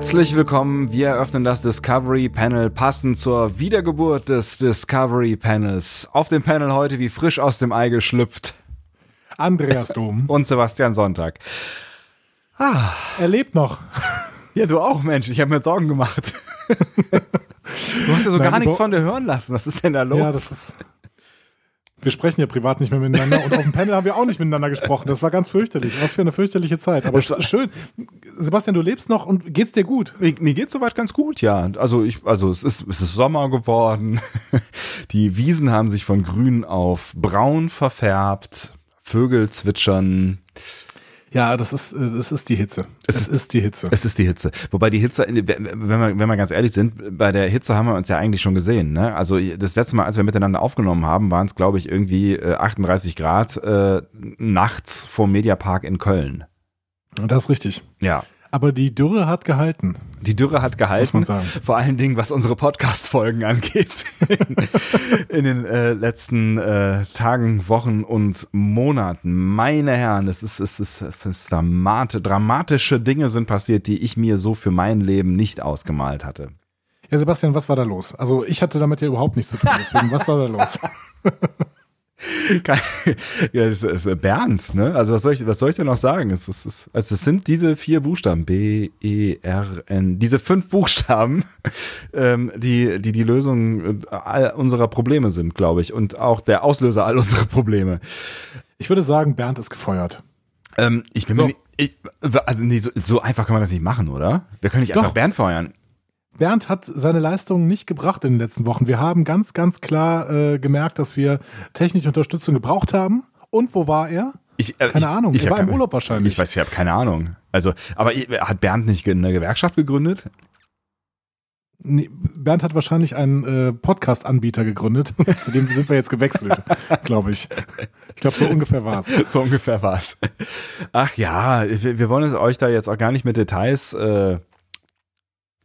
Herzlich willkommen. Wir eröffnen das Discovery Panel passend zur Wiedergeburt des Discovery Panels. Auf dem Panel heute wie frisch aus dem Ei geschlüpft. Andreas Dom. Und Sebastian Sonntag. Ah. Er lebt noch. Ja, du auch, Mensch. Ich habe mir Sorgen gemacht. du hast ja so Nein, gar nichts von dir hören lassen. Was ist denn da los? Ja, das ist. Wir sprechen ja privat nicht mehr miteinander und auf dem Panel haben wir auch nicht miteinander gesprochen. Das war ganz fürchterlich. Was für eine fürchterliche Zeit. Aber schön. Sebastian, du lebst noch und geht's dir gut? Mir, mir geht's soweit ganz gut, ja. Also ich, also es ist, es ist Sommer geworden. Die Wiesen haben sich von grün auf braun verfärbt. Vögel zwitschern. Ja, das ist, das ist die Hitze. Es, es ist, ist, die Hitze. Es ist die Hitze. Wobei die Hitze, wenn wir, wenn wir ganz ehrlich sind, bei der Hitze haben wir uns ja eigentlich schon gesehen. Ne? Also das letzte Mal, als wir miteinander aufgenommen haben, waren es, glaube ich, irgendwie 38 äh, Grad äh, nachts vor Mediapark in Köln. Das ist richtig. Ja. Aber die Dürre hat gehalten. Die Dürre hat gehalten. Muss man sagen. Vor allen Dingen, was unsere Podcast-Folgen angeht. in den äh, letzten äh, Tagen, Wochen und Monaten. Meine Herren, es ist, es ist, es ist dramate, dramatische Dinge sind passiert, die ich mir so für mein Leben nicht ausgemalt hatte. Ja, Sebastian, was war da los? Also ich hatte damit ja überhaupt nichts zu tun. Deswegen, was war da los? ja, es ist Bernd, ne? Also was soll ich, was soll ich denn noch sagen? Es, ist, also es sind diese vier Buchstaben, B, E, R, N, diese fünf Buchstaben, ähm, die, die die Lösung all unserer Probleme sind, glaube ich, und auch der Auslöser all unserer Probleme. Ich würde sagen, Bernd ist gefeuert. Ähm, ich bin so. mir nicht, ich, also nee, so, so, einfach kann man das nicht machen, oder? Wir können nicht Doch. einfach Bernd feuern. Bernd hat seine Leistungen nicht gebracht in den letzten Wochen. Wir haben ganz, ganz klar äh, gemerkt, dass wir technische Unterstützung gebraucht haben. Und wo war er? Ich, äh, keine ich, Ahnung. Ich er war im Urlaub wahrscheinlich. Ich weiß, ich habe keine Ahnung. Also, aber hat Bernd nicht eine Gewerkschaft gegründet? Nee, Bernd hat wahrscheinlich einen äh, Podcast-Anbieter gegründet. Zu dem sind wir jetzt gewechselt, glaube ich. Ich glaube, so ungefähr war's. So ungefähr war's. Ach ja, wir, wir wollen es euch da jetzt auch gar nicht mit Details äh,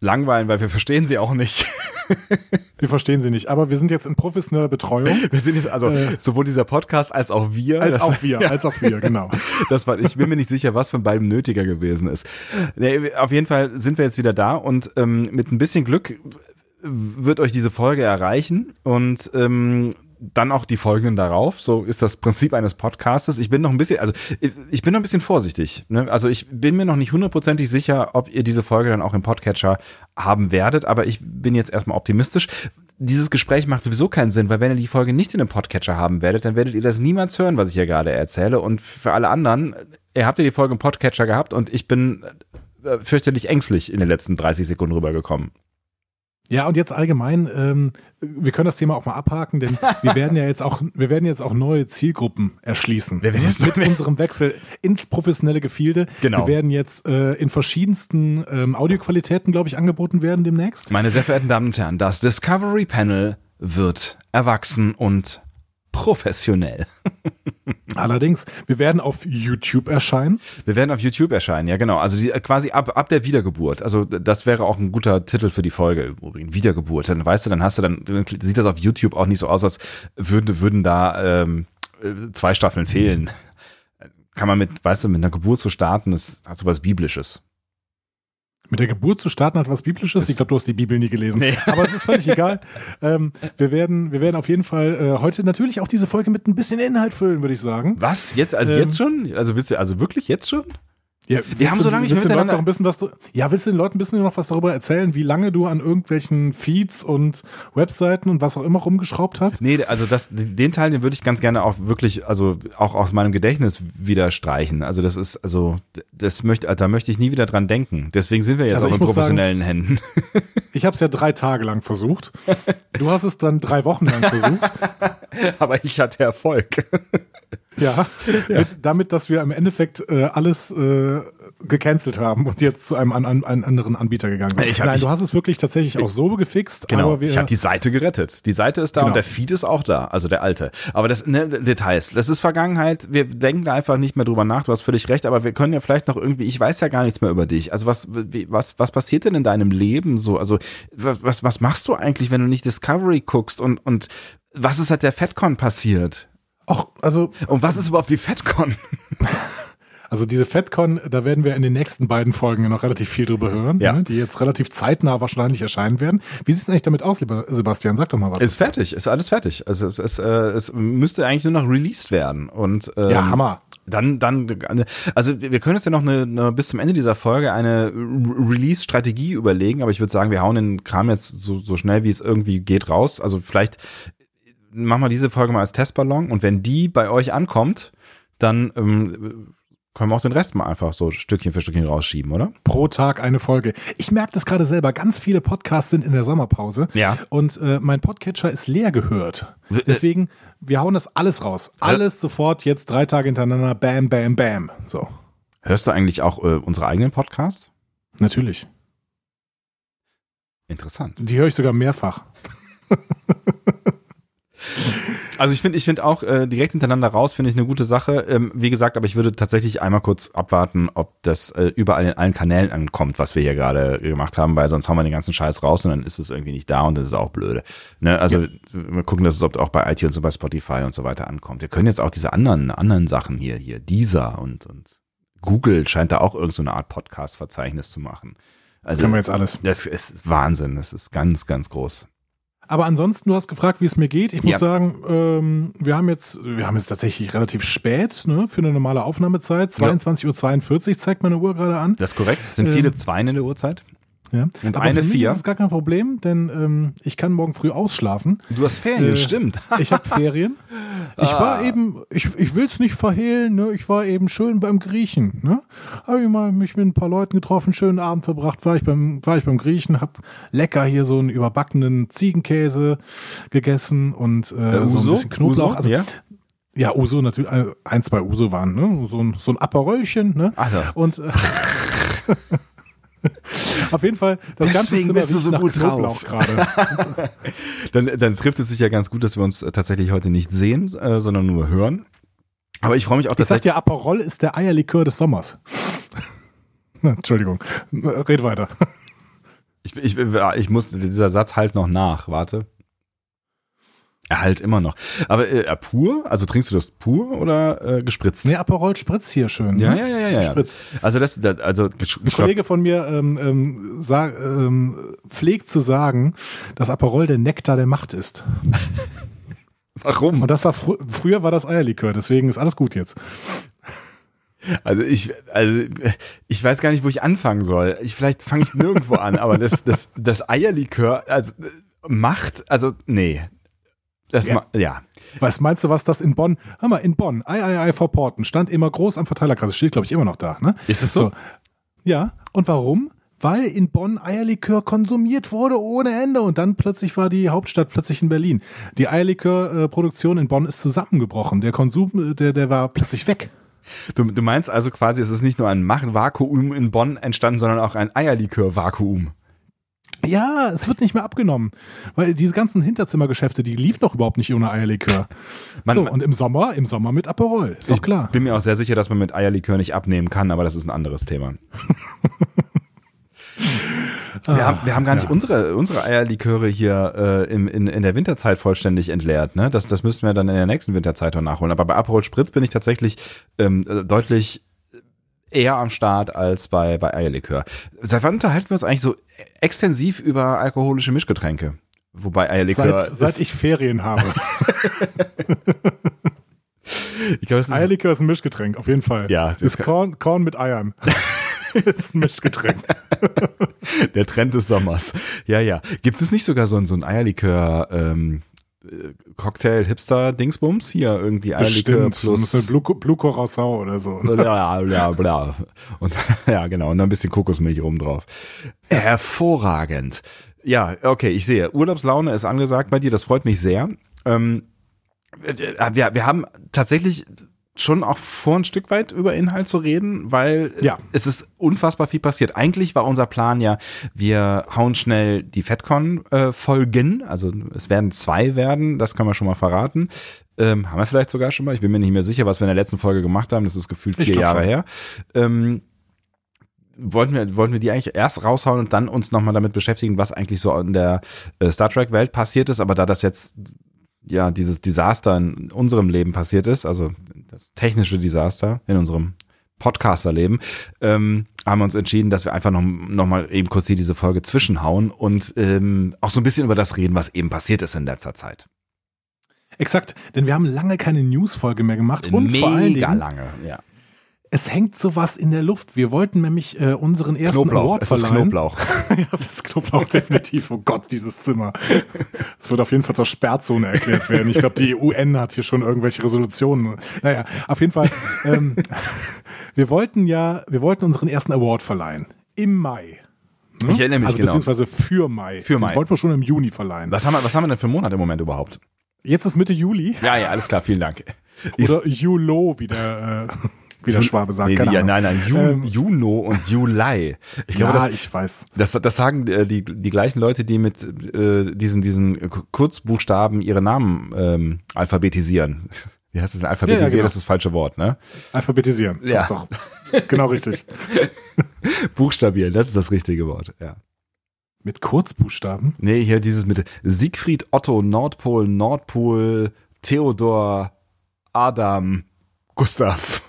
langweilen, weil wir verstehen sie auch nicht. wir verstehen sie nicht, aber wir sind jetzt in professioneller Betreuung. Wir sind jetzt, also äh, sowohl dieser Podcast als auch wir. Als auch wir, ja. als auch wir, genau. Das war, ich bin mir nicht sicher, was von beiden nötiger gewesen ist. Nee, auf jeden Fall sind wir jetzt wieder da und ähm, mit ein bisschen Glück wird euch diese Folge erreichen und ähm, dann auch die folgenden darauf. So ist das Prinzip eines Podcastes. Ich bin noch ein bisschen, also ich bin noch ein bisschen vorsichtig. Ne? Also ich bin mir noch nicht hundertprozentig sicher, ob ihr diese Folge dann auch im Podcatcher haben werdet, aber ich bin jetzt erstmal optimistisch. Dieses Gespräch macht sowieso keinen Sinn, weil wenn ihr die Folge nicht in dem Podcatcher haben werdet, dann werdet ihr das niemals hören, was ich hier gerade erzähle. Und für alle anderen, ihr habt ja die Folge im Podcatcher gehabt und ich bin äh, fürchterlich ängstlich in den letzten 30 Sekunden rübergekommen. Ja, und jetzt allgemein, ähm, wir können das Thema auch mal abhaken, denn wir werden ja jetzt auch, wir werden jetzt auch neue Zielgruppen erschließen. Wir werden jetzt mit unserem Wechsel ins professionelle Gefilde. Genau. Wir werden jetzt äh, in verschiedensten ähm, Audioqualitäten, glaube ich, angeboten werden demnächst. Meine sehr verehrten Damen und Herren, das Discovery Panel wird erwachsen und professionell. Allerdings, wir werden auf YouTube erscheinen. Wir werden auf YouTube erscheinen, ja genau. Also die, quasi ab, ab der Wiedergeburt. Also das wäre auch ein guter Titel für die Folge übrigens. Wiedergeburt. Dann weißt du, dann hast du dann, dann sieht das auf YouTube auch nicht so aus, als würden, würden da ähm, zwei Staffeln fehlen. Kann man mit, weißt du, mit einer Geburt zu starten, das hat so was Biblisches. Mit der Geburt zu starten hat was Biblisches. Ich glaube, du hast die Bibel nie gelesen. Nee. Aber es ist völlig egal. Ähm, wir werden, wir werden auf jeden Fall äh, heute natürlich auch diese Folge mit ein bisschen Inhalt füllen, würde ich sagen. Was? Jetzt? Also ähm, jetzt schon? Also willst du, also wirklich jetzt schon? Ja, wir haben so lange nicht willst miteinander. Noch ein bisschen was, ja, willst du den Leuten ein bisschen noch was darüber erzählen, wie lange du an irgendwelchen Feeds und Webseiten und was auch immer rumgeschraubt hast? Nee, also das, den Teil, den würde ich ganz gerne auch wirklich, also auch aus meinem Gedächtnis wieder streichen. Also das ist, also das möchte, da möchte ich nie wieder dran denken. Deswegen sind wir jetzt also auch in professionellen sagen, Händen. Ich habe es ja drei Tage lang versucht. Du hast es dann drei Wochen lang versucht. Aber ich hatte Erfolg. Ja, ja. Mit, damit, dass wir im Endeffekt äh, alles äh, gecancelt haben und jetzt zu einem an, an, anderen Anbieter gegangen sind. Nein, ich, du hast es wirklich tatsächlich auch so gefixt. Genau, aber wir, ich habe die Seite gerettet. Die Seite ist da genau. und der Feed ist auch da, also der alte. Aber das ne, Details, das ist Vergangenheit. Wir denken da einfach nicht mehr drüber nach. Du hast völlig recht, aber wir können ja vielleicht noch irgendwie. Ich weiß ja gar nichts mehr über dich. Also was wie, was was passiert denn in deinem Leben so? Also was was machst du eigentlich, wenn du nicht Discovery guckst und und was ist seit der FedCon passiert? Ach, also. Und was ist überhaupt die FedCon? Also diese FedCon, da werden wir in den nächsten beiden Folgen noch relativ viel drüber hören, ja. ne, die jetzt relativ zeitnah wahrscheinlich erscheinen werden. Wie sieht es eigentlich damit aus, lieber Sebastian? Sag doch mal was. Ist fertig, ist alles fertig. Also es, es, äh, es müsste eigentlich nur noch released werden. Und, ähm, ja, Hammer. Dann, dann, also wir können uns ja noch eine, eine bis zum Ende dieser Folge eine Release-Strategie überlegen, aber ich würde sagen, wir hauen den Kram jetzt so, so schnell wie es irgendwie geht raus. Also vielleicht machen wir diese Folge mal als Testballon und wenn die bei euch ankommt, dann ähm, können wir auch den Rest mal einfach so Stückchen für Stückchen rausschieben, oder? Pro Tag eine Folge. Ich merke das gerade selber. Ganz viele Podcasts sind in der Sommerpause. Ja. Und äh, mein Podcatcher ist leer gehört. Deswegen, wir hauen das alles raus. Alles sofort jetzt drei Tage hintereinander. Bam, bam, bam. So. Hörst du eigentlich auch äh, unsere eigenen Podcasts? Natürlich. Interessant. Die höre ich sogar mehrfach. Also ich finde, ich finde auch äh, direkt hintereinander raus finde ich eine gute Sache. Ähm, wie gesagt, aber ich würde tatsächlich einmal kurz abwarten, ob das äh, überall in allen Kanälen ankommt, was wir hier gerade gemacht haben, weil sonst hauen wir den ganzen Scheiß raus und dann ist es irgendwie nicht da und das ist auch blöde. Ne? Also ja. wir gucken, dass es auch bei iTunes und bei Spotify und so weiter ankommt. Wir können jetzt auch diese anderen anderen Sachen hier hier dieser und und Google scheint da auch irgendeine so Art Podcast-Verzeichnis zu machen. Also, Können wir jetzt alles. Das ist Wahnsinn. Das ist ganz, ganz groß. Aber ansonsten, du hast gefragt, wie es mir geht. Ich muss ja. sagen, ähm, wir haben jetzt, wir haben jetzt tatsächlich relativ spät ne, für eine normale Aufnahmezeit. 22.42 Uhr zeigt meine Uhr gerade an. Das ist korrekt. Es sind viele ähm, Zweien in der Uhrzeit. Ja. Und Aber eine für mich vier. ist gar kein Problem, denn ähm, ich kann morgen früh ausschlafen. Du hast Ferien, äh, stimmt. ich habe Ferien. Ich ah. war eben, ich, ich will es nicht verhehlen, ne? ich war eben schön beim Griechen. Ne? Habe ich mal mich mit ein paar Leuten getroffen, schönen Abend verbracht, war ich beim, war ich beim Griechen, hab lecker hier so einen überbackenen Ziegenkäse gegessen und äh, äh, so ein bisschen Knoblauch. Uso? Also, ja? Ja, Uso natürlich, äh, ein, zwei Uso waren, ne? So ein, so ein Aperolchen, ne? Also. Und äh, Auf jeden Fall, das Deswegen ganze Zimmer bist du so gut Knoblauch gerade. dann, dann trifft es sich ja ganz gut, dass wir uns tatsächlich heute nicht sehen, äh, sondern nur hören. Aber ich freue mich auch, dass ich sag dir, Aperol ist der Eierlikör des Sommers. Entschuldigung, red weiter. Ich, ich, ich muss, dieser Satz halt noch nach, warte. Er halt immer noch. Aber äh, pur? Also trinkst du das pur oder äh, gespritzt? Nee, Aperol spritzt hier schön. Ja, ne? ja, ja, ja, ja. Gespritzt. Also das, das also ein Kollege von mir ähm, ähm, sag, ähm, pflegt zu sagen, dass Aperol der Nektar der Macht ist. Warum? Und das war fr früher war das Eierlikör, deswegen ist alles gut jetzt. Also ich, also ich weiß gar nicht, wo ich anfangen soll. Ich vielleicht fange ich nirgendwo an, aber das, das, das Eierlikör, also Macht, also nee, das ja. ja. Was meinst du, was das in Bonn? Hör mal, in Bonn, III vor Porten, stand immer groß am Verteilerkreis. Steht, glaube ich, immer noch da. Ne? Ist es so? so? Ja. Und warum? Weil in Bonn Eierlikör konsumiert wurde ohne Ende und dann plötzlich war die Hauptstadt plötzlich in Berlin. Die Eierlikörproduktion in Bonn ist zusammengebrochen. Der Konsum, der, der war plötzlich weg. Du, du meinst also quasi, es ist nicht nur ein Machtvakuum in Bonn entstanden, sondern auch ein Eierlikörvakuum. Ja, es wird nicht mehr abgenommen. Weil diese ganzen Hinterzimmergeschäfte, die liefen doch überhaupt nicht ohne Eierlikör. Man, so, und im Sommer, im Sommer mit Aperol, ist doch klar. Ich bin mir auch sehr sicher, dass man mit Eierlikör nicht abnehmen kann, aber das ist ein anderes Thema. Wir, haben, wir haben gar nicht ja. unsere, unsere Eierliköre hier äh, im, in, in der Winterzeit vollständig entleert. Ne? Das, das müssten wir dann in der nächsten Winterzeit noch nachholen. Aber bei Aperol Spritz bin ich tatsächlich ähm, deutlich eher am Start als bei, bei Eierlikör. Seit wann unterhalten wir uns eigentlich so extensiv über alkoholische Mischgetränke? Wobei Eierlikör. Seit, seit ich Ferien habe. ich glaub, Eierlikör ist ein Mischgetränk, auf jeden Fall. Ja. Ist Korn, Korn mit Eiern. ist ein Mischgetränk. Der Trend des Sommers. Ja, ja. Gibt es nicht sogar so ein, so ein Eierlikör, ähm, Cocktail-Hipster-Dingsbums hier irgendwie Eierlikör plus. So Blue, Blue Curacao oder so. Ja, bla, bla. Und, ja, genau. Und dann ein bisschen Kokosmilch rum drauf. Hervorragend. Ja, okay, ich sehe. Urlaubslaune ist angesagt bei dir. Das freut mich sehr. Ähm, wir, wir haben tatsächlich schon auch vor ein Stück weit über Inhalt zu reden, weil ja. es ist unfassbar viel passiert. Eigentlich war unser Plan ja, wir hauen schnell die FedCon äh, folgen, also es werden zwei werden, das kann man schon mal verraten. Ähm, haben wir vielleicht sogar schon mal, ich bin mir nicht mehr sicher, was wir in der letzten Folge gemacht haben, das ist gefühlt vier Jahre schon. her. Ähm, wollten wir, wollten wir die eigentlich erst raushauen und dann uns nochmal damit beschäftigen, was eigentlich so in der äh, Star Trek Welt passiert ist, aber da das jetzt ja dieses Desaster in unserem Leben passiert ist, also das technische Desaster in unserem Podcaster-Leben, ähm, haben wir uns entschieden, dass wir einfach noch, noch mal eben kurz hier diese Folge zwischenhauen und ähm, auch so ein bisschen über das reden, was eben passiert ist in letzter Zeit. Exakt, denn wir haben lange keine News-Folge mehr gemacht und Mega vor allen Dingen, lange, ja. Es hängt sowas in der Luft. Wir wollten nämlich äh, unseren ersten Knoblauch, Award es ist verleihen. Knoblauch. ja, es ist Knoblauch, definitiv. Oh Gott, dieses Zimmer. Es wird auf jeden Fall zur Sperrzone erklärt werden. Ich glaube, die UN hat hier schon irgendwelche Resolutionen. Naja, auf jeden Fall. Ähm, wir wollten ja, wir wollten unseren ersten Award verleihen. Im Mai. Ne? Ich erinnere mich also genau. beziehungsweise für Mai. Für Mai. Das wollten wir schon im Juni verleihen. Was haben, wir, was haben wir denn für einen Monat im Moment überhaupt? Jetzt ist Mitte Juli. Ja, ja, alles klar, vielen Dank. Oder Julo, wie der, äh, wie der Schwabe sagt. Nee, Keine ja, nein, nein, Ju, Ähm, Juno und Juli. Ich glaube, ja, das, ich weiß. das, das sagen äh, die, die gleichen Leute, die mit äh, diesen, diesen Kurzbuchstaben ihre Namen ähm, alphabetisieren. Wie heißt das denn? Alphabetisieren genau. ist das falsche Wort, ne? Alphabetisieren. Ja. Doch. Genau richtig. Buchstabieren, das ist das richtige Wort, ja. Mit Kurzbuchstaben? Nee, hier dieses mit Siegfried, Otto, Nordpol, Nordpol, Theodor, Adam, Gustav.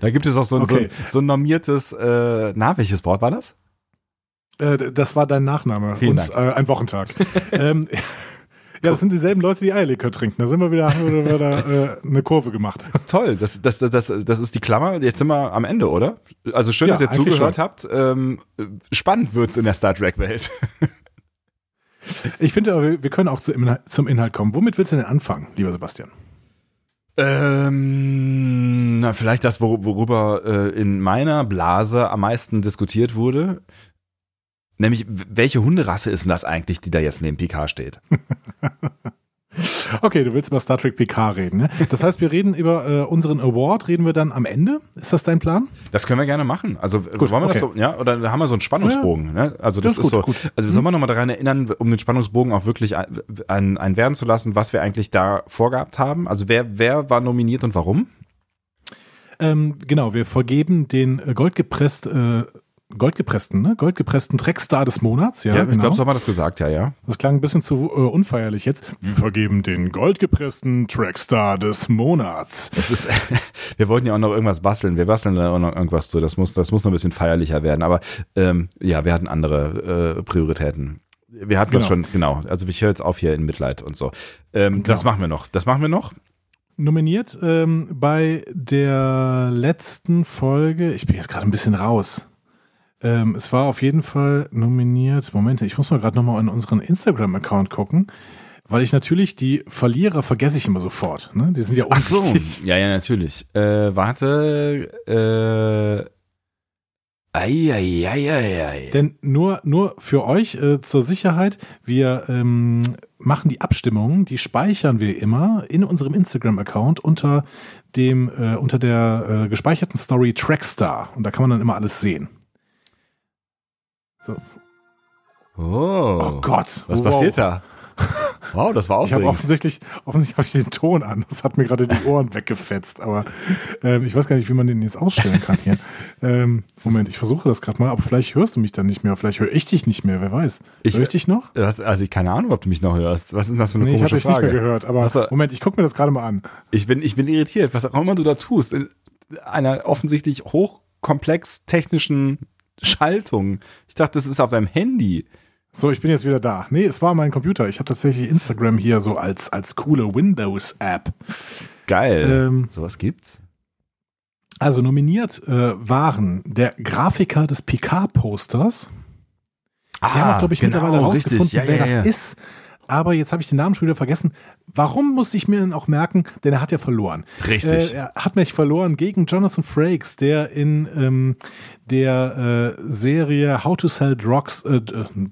Da gibt es auch so ein, Okay. so, ein- so ein normiertes, äh, na, welches Wort war das? Äh, das war dein Nachname. Vielen und äh, ein Wochentag. ähm, ja, das sind dieselben Leute, die Eierlikör trinken. Da sind wir wieder, haben wir wieder äh, eine Kurve gemacht. Toll, das, das, das, das, ist die Klammer. Jetzt sind wir am Ende, oder? Also schön, Ja, dass ihr zugehört schon. habt. Ähm, spannend wird's in der Star Trek-Welt. Ich finde, aber, wir können auch zum Inhalt kommen. Womit willst du denn anfangen, lieber Sebastian? Ähm, na, vielleicht das, wor- worüber äh, in meiner Blase am meisten diskutiert wurde. Nämlich, welche Hunderasse ist denn das eigentlich, die da jetzt neben Picard steht? Okay, du willst über Star Trek PK reden. Ne? Das heißt, wir reden über äh, unseren Award, reden wir dann am Ende? Ist das dein Plan? Das können wir gerne machen. Also Gut, wollen wir das okay. so, ja, oder haben wir so einen Spannungsbogen. Ne? Also das, Das ist ist, gut, so. gut. Also wir sollen wir nochmal daran erinnern, um den Spannungsbogen auch wirklich ein, ein, ein werden zu lassen, was wir eigentlich da vorgehabt haben. Also wer, wer war nominiert und warum? Ähm, genau, wir vergeben den äh, goldgepresst, äh, goldgepressten, ne? Goldgepressten Trackstar des Monats. Ja, Ja, ich genau. glaube, so haben wir das gesagt, ja, ja. Das klang ein bisschen zu äh, unfeierlich jetzt. Wir vergeben den goldgepressten Trackstar des Monats. Das ist, wir wollten ja auch noch irgendwas basteln. Wir basteln da auch noch irgendwas zu. Das muss, das muss noch ein bisschen feierlicher werden. Aber ähm, ja, wir hatten andere äh, Prioritäten. Wir hatten das Genau. schon, genau. Also ich höre jetzt auf hier in Mitleid und so. Ähm, Das Genau. machen wir noch. Das machen wir noch. Nominiert ähm, bei der letzten Folge, ich bin jetzt gerade ein bisschen raus. Ähm, es war auf jeden Fall nominiert. Moment, ich muss mal gerade nochmal in unseren Instagram-Account gucken, weil ich natürlich die Verlierer vergesse ich immer sofort. Ne? Die sind ja Ach so. unwichtig. Ja, ja, natürlich. Äh, warte. Äh, ei, ei, ei. Denn nur, nur für euch äh, zur Sicherheit, wir ähm, machen die Abstimmungen, die speichern wir immer in unserem Instagram-Account unter dem, äh, unter der äh, gespeicherten Story Trackstar. Und da kann man dann immer alles sehen. So. Oh. Oh Gott. Was wow. passiert da? Wow, das war Ich habe offensichtlich, offensichtlich habe ich den Ton an. Das hat mir gerade die Ohren weggefetzt. Aber ähm, ich weiß gar nicht, wie man den jetzt ausstellen kann hier. Ähm, Moment, ich versuche das gerade mal. Aber vielleicht hörst du mich dann nicht mehr. Vielleicht höre ich dich nicht mehr. Wer weiß. Ich- Hör ich dich noch? Was, also ich keine Ahnung, ob du mich noch hörst. Was ist denn das für eine Nee, ich hatte komische dich nicht Frage? mehr gehört. Aber Ach so. Moment, ich gucke mir das gerade mal an. Ich bin, ich bin irritiert, was auch immer du da tust. In einer offensichtlich hochkomplex technischen Schaltung. Ich dachte, das ist auf deinem Handy. So, ich bin jetzt wieder da. Nee, es war mein Computer. Ich habe tatsächlich Instagram hier so als, als coole Windows-App. Geil. Ähm, Sowas gibt's? Also nominiert äh, waren der Grafiker des Picard-Posters. Ah, Wir haben auch, glaube ich, mittlerweile rausgefunden, Ja, wer ja, das ja. ist. Aber jetzt habe ich den Namen schon wieder vergessen. Warum musste ich mir denn auch merken? Denn er hat ja verloren. Richtig. Äh, er hat mich verloren gegen Jonathan Frakes, der in ähm, der äh, Serie How to Sell Drugs, äh, äh,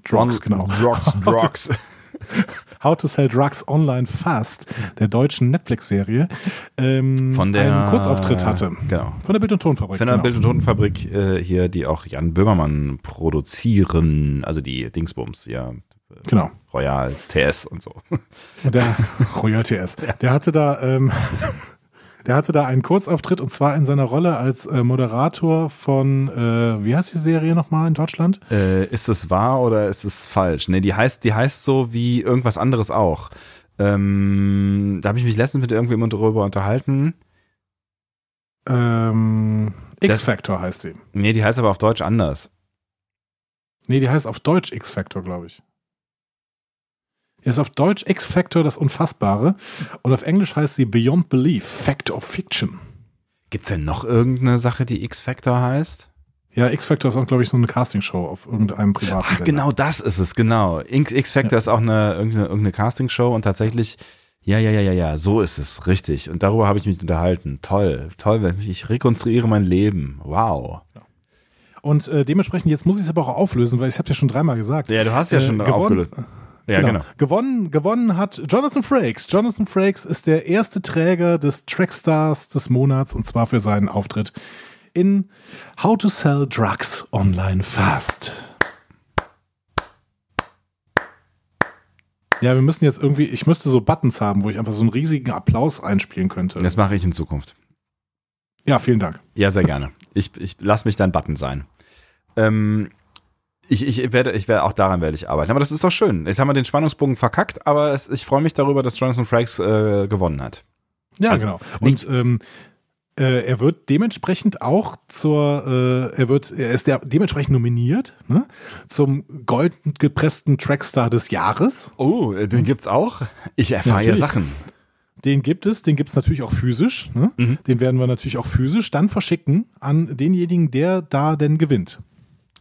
Drugs, genau. Drugs, Drugs. How to Sell Drugs Online Fast, der deutschen Netflix-Serie, ähm, Von der einen Kurzauftritt hatte. Genau. Von der Bild- und Tonfabrik. Von der genau. Bild- und Tonfabrik äh, hier, die auch Jan Böhmermann produzieren, also die Dingsbums, ja. Genau. Royal, TS und so. Der Royal TS. Der hatte da, ähm, der hatte da einen Kurzauftritt und zwar in seiner Rolle als äh, Moderator von, äh, wie heißt die Serie nochmal in Deutschland? Äh, ist es wahr oder ist es falsch? Nee, die heißt, die heißt so wie irgendwas anderes auch. Ähm, da habe ich mich letztens mit irgendjemandem darüber unterhalten. Ähm, X-Factor heißt die. Nee, die heißt aber auf Deutsch anders. Nee, die heißt auf Deutsch X-Factor, glaube ich. Er ist auf Deutsch X-Factor das Unfassbare und auf Englisch heißt sie Beyond Belief, Fact of Fiction. Gibt es denn noch irgendeine Sache, die X-Factor heißt? Ja, X-Factor ist auch, glaube ich, so eine Castingshow auf irgendeinem privaten Ach, Sender. genau das ist es, genau. X-Factor ja. ist auch eine, irgendeine, irgendeine Castingshow und tatsächlich, ja, ja, ja, ja, ja, so ist es, richtig. Und darüber habe ich mich unterhalten. Toll, toll, ich rekonstruiere mein Leben. Wow. Ja. Und äh, dementsprechend, jetzt muss ich es aber auch auflösen, weil ich habe ja schon dreimal gesagt. Ja, du hast ja äh, schon aufgelöst. Ja, genau. genau. Gewonnen, gewonnen hat Jonathan Frakes. Jonathan Frakes ist der erste Träger des Trackstars des Monats und zwar für seinen Auftritt in How to Sell Drugs Online Fast. Ja, wir müssen jetzt irgendwie, ich müsste so Buttons haben, wo ich einfach so einen riesigen Applaus einspielen könnte. Das mache ich in Zukunft. Ja, vielen Dank. Ja, sehr gerne. Ich, ich lass mich dein Button sein. Ähm, ich, ich werde, ich werde auch daran werde ich arbeiten. Aber das ist doch schön. Jetzt haben wir den Spannungsbogen verkackt, aber es, ich freue mich darüber, dass Jonathan Frakes äh, gewonnen hat. Ja, also, genau. Und ähm, äh, er wird dementsprechend auch zur, äh, er wird, er ist der, dementsprechend nominiert ne, zum golden gepressten Trackstar des Jahres. Oh, äh, den gibt's auch. Ich erfahre ja Sachen. Den gibt es, den gibt es natürlich auch physisch. Ne? Mhm. Den werden wir natürlich auch physisch dann verschicken an denjenigen, der da denn gewinnt.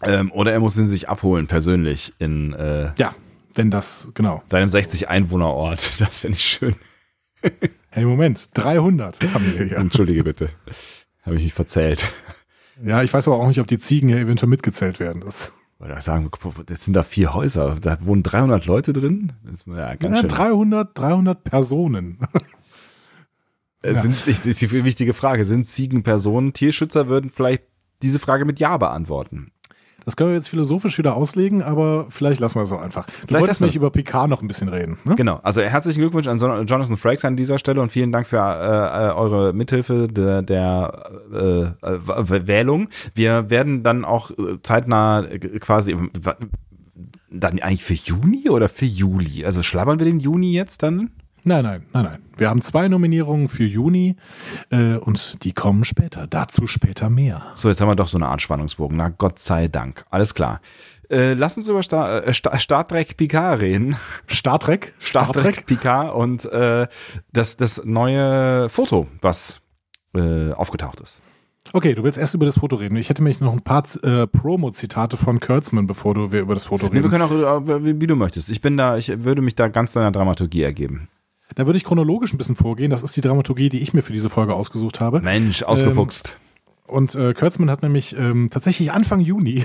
Ähm, oder er muss ihn sich abholen, persönlich in äh, Ja, wenn das, genau. Deinem 60-Einwohner-Ort. Das finde ich schön. hey, Moment, 300 haben wir hier. Entschuldige bitte. Habe ich mich verzählt. Ja, ich weiß aber auch nicht, ob die Ziegen hier eventuell mitgezählt werden. Das oder sagen, jetzt sind da vier Häuser, da wohnen 300 Leute drin. Das ist ja, ganz ja, 300, 300 Personen. Äh, ja. Sind, das ist die wichtige Frage. Sind Ziegen Personen? Tierschützer würden vielleicht diese Frage mit Ja beantworten. Das können wir jetzt philosophisch wieder auslegen, aber vielleicht lassen wir es auch einfach. Du vielleicht wolltest mich über Picard noch ein bisschen reden. Ne? Genau. Also herzlichen Glückwunsch an Jonathan Frakes an dieser Stelle und vielen Dank für äh, eure Mithilfe der, der äh, äh, Wählung. Wir werden dann auch äh, zeitnah äh, quasi dann eigentlich für Juni oder für Juli? Also schlabbern wir den Juni jetzt dann? Nein, nein, nein, nein. Wir haben zwei Nominierungen für Juni äh, und die kommen später. Dazu später mehr. So, jetzt haben wir doch so eine Art Spannungsbogen. Na Gott sei Dank. Alles klar. Äh, lass uns über Star, äh, Star, Star Trek Picard reden. Star Trek? Star, Star Trek Picard und äh, das, das neue Foto, was äh, aufgetaucht ist. Okay, du willst erst über das Foto reden. Ich hätte mich noch ein paar äh, Promo-Zitate von Kurtzman, bevor du wir über das Foto reden. Nee, wir können auch, äh, wie, wie, du möchtest. Ich bin da, ich würde mich da ganz deiner Dramaturgie ergeben. Da würde ich chronologisch ein bisschen vorgehen. Das ist die Dramaturgie, die ich mir für diese Folge ausgesucht habe. Mensch, ausgefuchst. Ähm, und äh, Kurtzman hat nämlich ähm, tatsächlich Anfang Juni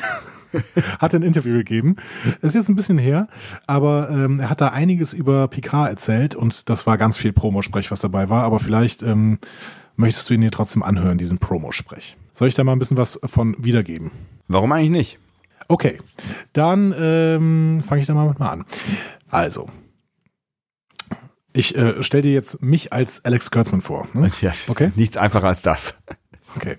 hat ein Interview gegeben. Ist jetzt ein bisschen her, aber ähm, er hat da einiges über Picard erzählt und das war ganz viel Promosprech, was dabei war. Aber vielleicht ähm, möchtest du ihn dir trotzdem anhören, diesen Promosprech. Soll ich da mal ein bisschen was von wiedergeben? Warum eigentlich nicht? Okay, dann ähm, fange ich da mal, mal an. Also, ich äh, stelle dir jetzt mich als Alex Kurtzman vor. Ne? Ja, okay. Nichts einfacher als das. Okay.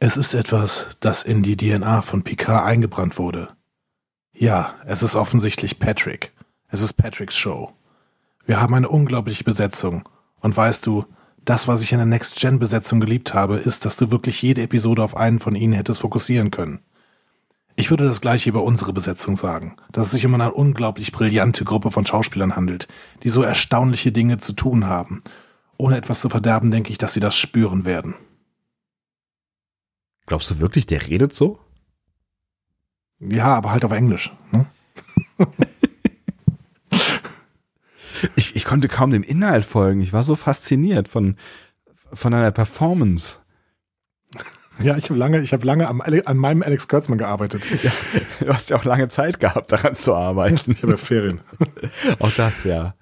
Es ist etwas, das in die DNA von Picard eingebrannt wurde. Ja, es ist offensichtlich Patrick. Es ist Patricks Show. Wir haben eine unglaubliche Besetzung. Und weißt du, das, was ich in der Next-Gen-Besetzung geliebt habe, ist, dass du wirklich jede Episode auf einen von ihnen hättest fokussieren können. Ich würde das gleiche über unsere Besetzung sagen, dass es sich um eine unglaublich brillante Gruppe von Schauspielern handelt, die so erstaunliche Dinge zu tun haben. Ohne etwas zu verderben, denke ich, dass sie das spüren werden. Glaubst du wirklich, der redet so? Ja, aber halt auf Englisch. Ne? ich, ich konnte kaum dem Inhalt folgen. Ich war so fasziniert von, von einer Performance. Ja, ich habe lange, ich habe lange am, an meinem Alex Kurtzman gearbeitet. Ja, du hast ja auch lange Zeit gehabt, daran zu arbeiten. Ich habe ja Ferien. auch das, ja.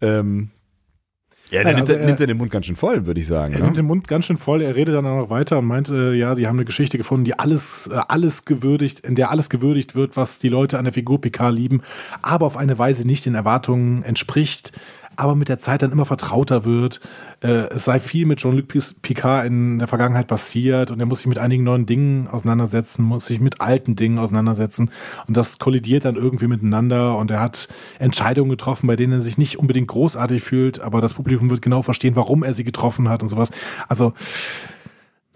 Ähm, ja, der Nein, nimmt, also er, nimmt er den Mund ganz schön voll, würde ich sagen. Er ne? nimmt den Mund ganz schön voll. Er redet dann auch noch weiter und meinte, ja, die haben eine Geschichte gefunden, die alles, äh, alles gewürdigt, in der alles gewürdigt wird, was die Leute an der Figur Picard lieben, aber auf eine Weise nicht den Erwartungen entspricht. aber mit der Zeit dann immer vertrauter wird. Äh, es sei viel mit Jean-Luc Picard in der Vergangenheit passiert und er muss sich mit einigen neuen Dingen auseinandersetzen, muss sich mit alten Dingen auseinandersetzen und das kollidiert dann irgendwie miteinander und er hat Entscheidungen getroffen, bei denen er sich nicht unbedingt großartig fühlt, aber das Publikum wird genau verstehen, warum er sie getroffen hat und sowas. Also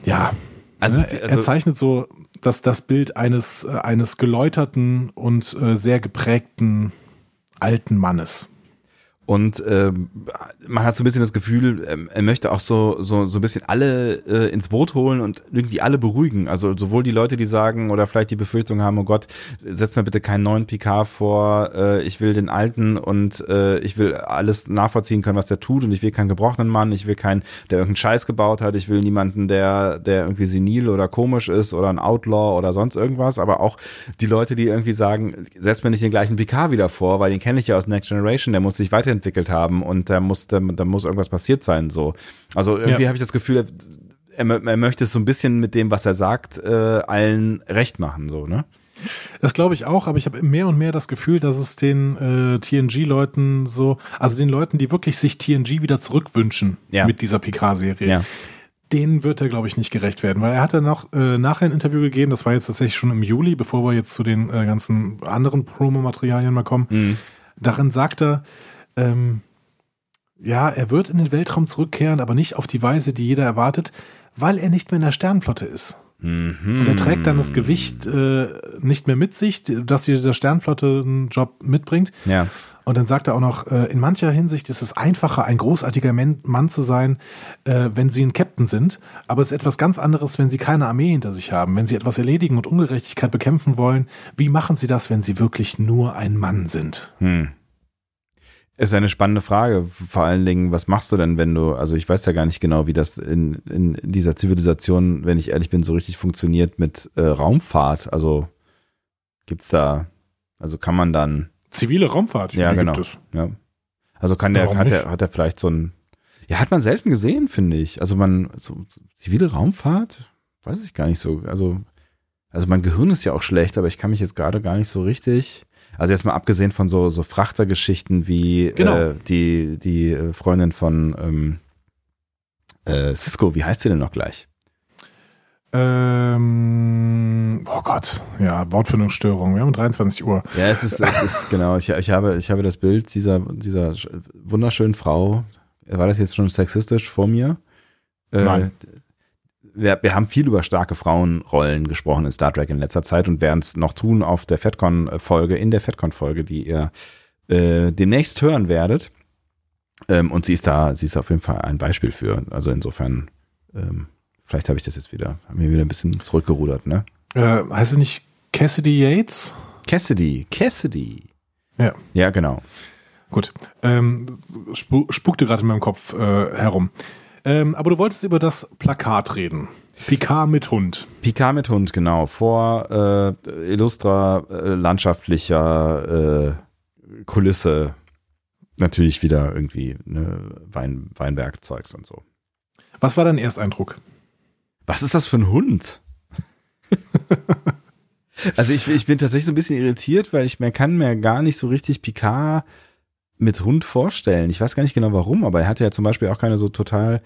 ja, also, ne, also er zeichnet so das, das Bild eines, äh, eines geläuterten und äh, sehr geprägten alten Mannes. Und äh, man hat so ein bisschen das Gefühl, ähm, er möchte auch so, so, so ein bisschen alle äh, ins Boot holen und irgendwie alle beruhigen. Also sowohl die Leute, die sagen oder vielleicht die Befürchtung haben, oh Gott, setz mir bitte keinen neuen Picard vor, äh, ich will den alten und äh, ich will alles nachvollziehen können, was der tut und ich will keinen gebrochenen Mann, ich will keinen, der irgendeinen Scheiß gebaut hat, ich will niemanden, der, der irgendwie senil oder komisch ist oder ein Outlaw oder sonst irgendwas, aber auch die Leute, die irgendwie sagen, setz mir nicht den gleichen Picard wieder vor, weil den kenne ich ja aus Next Generation, der muss sich weiter weiterentwickelt haben und da muss, da, da muss irgendwas passiert sein. So. Also irgendwie ja. habe ich das Gefühl, er, er, möchte es so ein bisschen mit dem, was er sagt, äh, allen recht machen, so, ne? Das glaube ich auch, aber ich habe mehr und mehr das Gefühl, dass es den äh, TNG-Leuten so, also den Leuten, die wirklich sich TNG wieder zurückwünschen ja. mit dieser Picard-Serie, ja. denen wird er, glaube ich, nicht gerecht werden, weil er hat dann auch äh, nachher ein Interview gegeben, das war jetzt tatsächlich schon im Juli, bevor wir jetzt zu den äh, ganzen anderen Promo-Materialien mal kommen. Mhm. Darin sagt er, ähm, ja, er wird in den Weltraum zurückkehren, aber nicht auf die Weise, die jeder erwartet, weil er nicht mehr in der Sternflotte ist. Mhm. Und er trägt dann das Gewicht äh, nicht mehr mit sich, dass dieser Sternflotte einen Job mitbringt. Ja. Und dann sagt er auch noch, äh, in mancher Hinsicht ist es einfacher, ein großartiger Mann zu sein, äh, wenn sie ein Captain sind. Aber es ist etwas ganz anderes, wenn sie keine Armee hinter sich haben, wenn sie etwas erledigen und Ungerechtigkeit bekämpfen wollen. Wie machen sie das, wenn sie wirklich nur ein Mann sind? Hm. Ist eine spannende Frage. Vor allen Dingen, was machst du denn, wenn du, also ich weiß ja gar nicht genau, wie das in, in dieser Zivilisation, wenn ich ehrlich bin, so richtig funktioniert mit äh, Raumfahrt. Also gibt's da, also kann man dann. Zivile Raumfahrt, ja, genau. Ja. Also kann der, hat er, hat er vielleicht so ein, ja, hat man selten gesehen, finde ich. Also man, so, zivile Raumfahrt, weiß ich gar nicht so. Also, also mein Gehirn ist ja auch schlecht, aber ich kann mich jetzt gerade gar nicht so richtig also jetzt mal abgesehen von so, so Frachtergeschichten wie genau. äh, die, die äh, Freundin von ähm, äh, Cisco, wie heißt sie denn noch gleich? Ähm, oh Gott, ja, Wortfindungsstörung. Wir haben 23 Uhr. Ja, es ist, es ist genau. Ich, ich, habe, ich habe das Bild dieser, dieser wunderschönen Frau. War das jetzt schon sexistisch vor mir? Äh, Nein wir, wir haben viel über starke Frauenrollen gesprochen in Star Trek in letzter Zeit und werden es noch tun auf der FedCon-Folge, in der FedCon-Folge, die ihr äh, demnächst hören werdet. Ähm, und sie ist da, sie ist auf jeden Fall ein Beispiel für. Also insofern, ähm, vielleicht habe ich das jetzt wieder, haben wir wieder ein bisschen zurückgerudert, ne? Äh, heißt sie nicht Cassidy Yates? Cassidy, Cassidy. Ja. Ja, genau. Gut. Ähm, spu spukte gerade in meinem Kopf äh, herum. Ähm, aber du wolltest über das Plakat reden. Picard mit Hund. Picard mit Hund, genau. Vor äh, illustrer äh, landschaftlicher äh, Kulisse. Natürlich wieder irgendwie ne, Wein, Weinbergzeugs und so. Was war dein Ersteindruck? Was ist das für ein Hund? also ich, ich bin tatsächlich so ein bisschen irritiert, weil ich mir kann mir gar nicht so richtig Picard mit Hund vorstellen. Ich weiß gar nicht genau warum, aber er hatte ja zum Beispiel auch keine so total,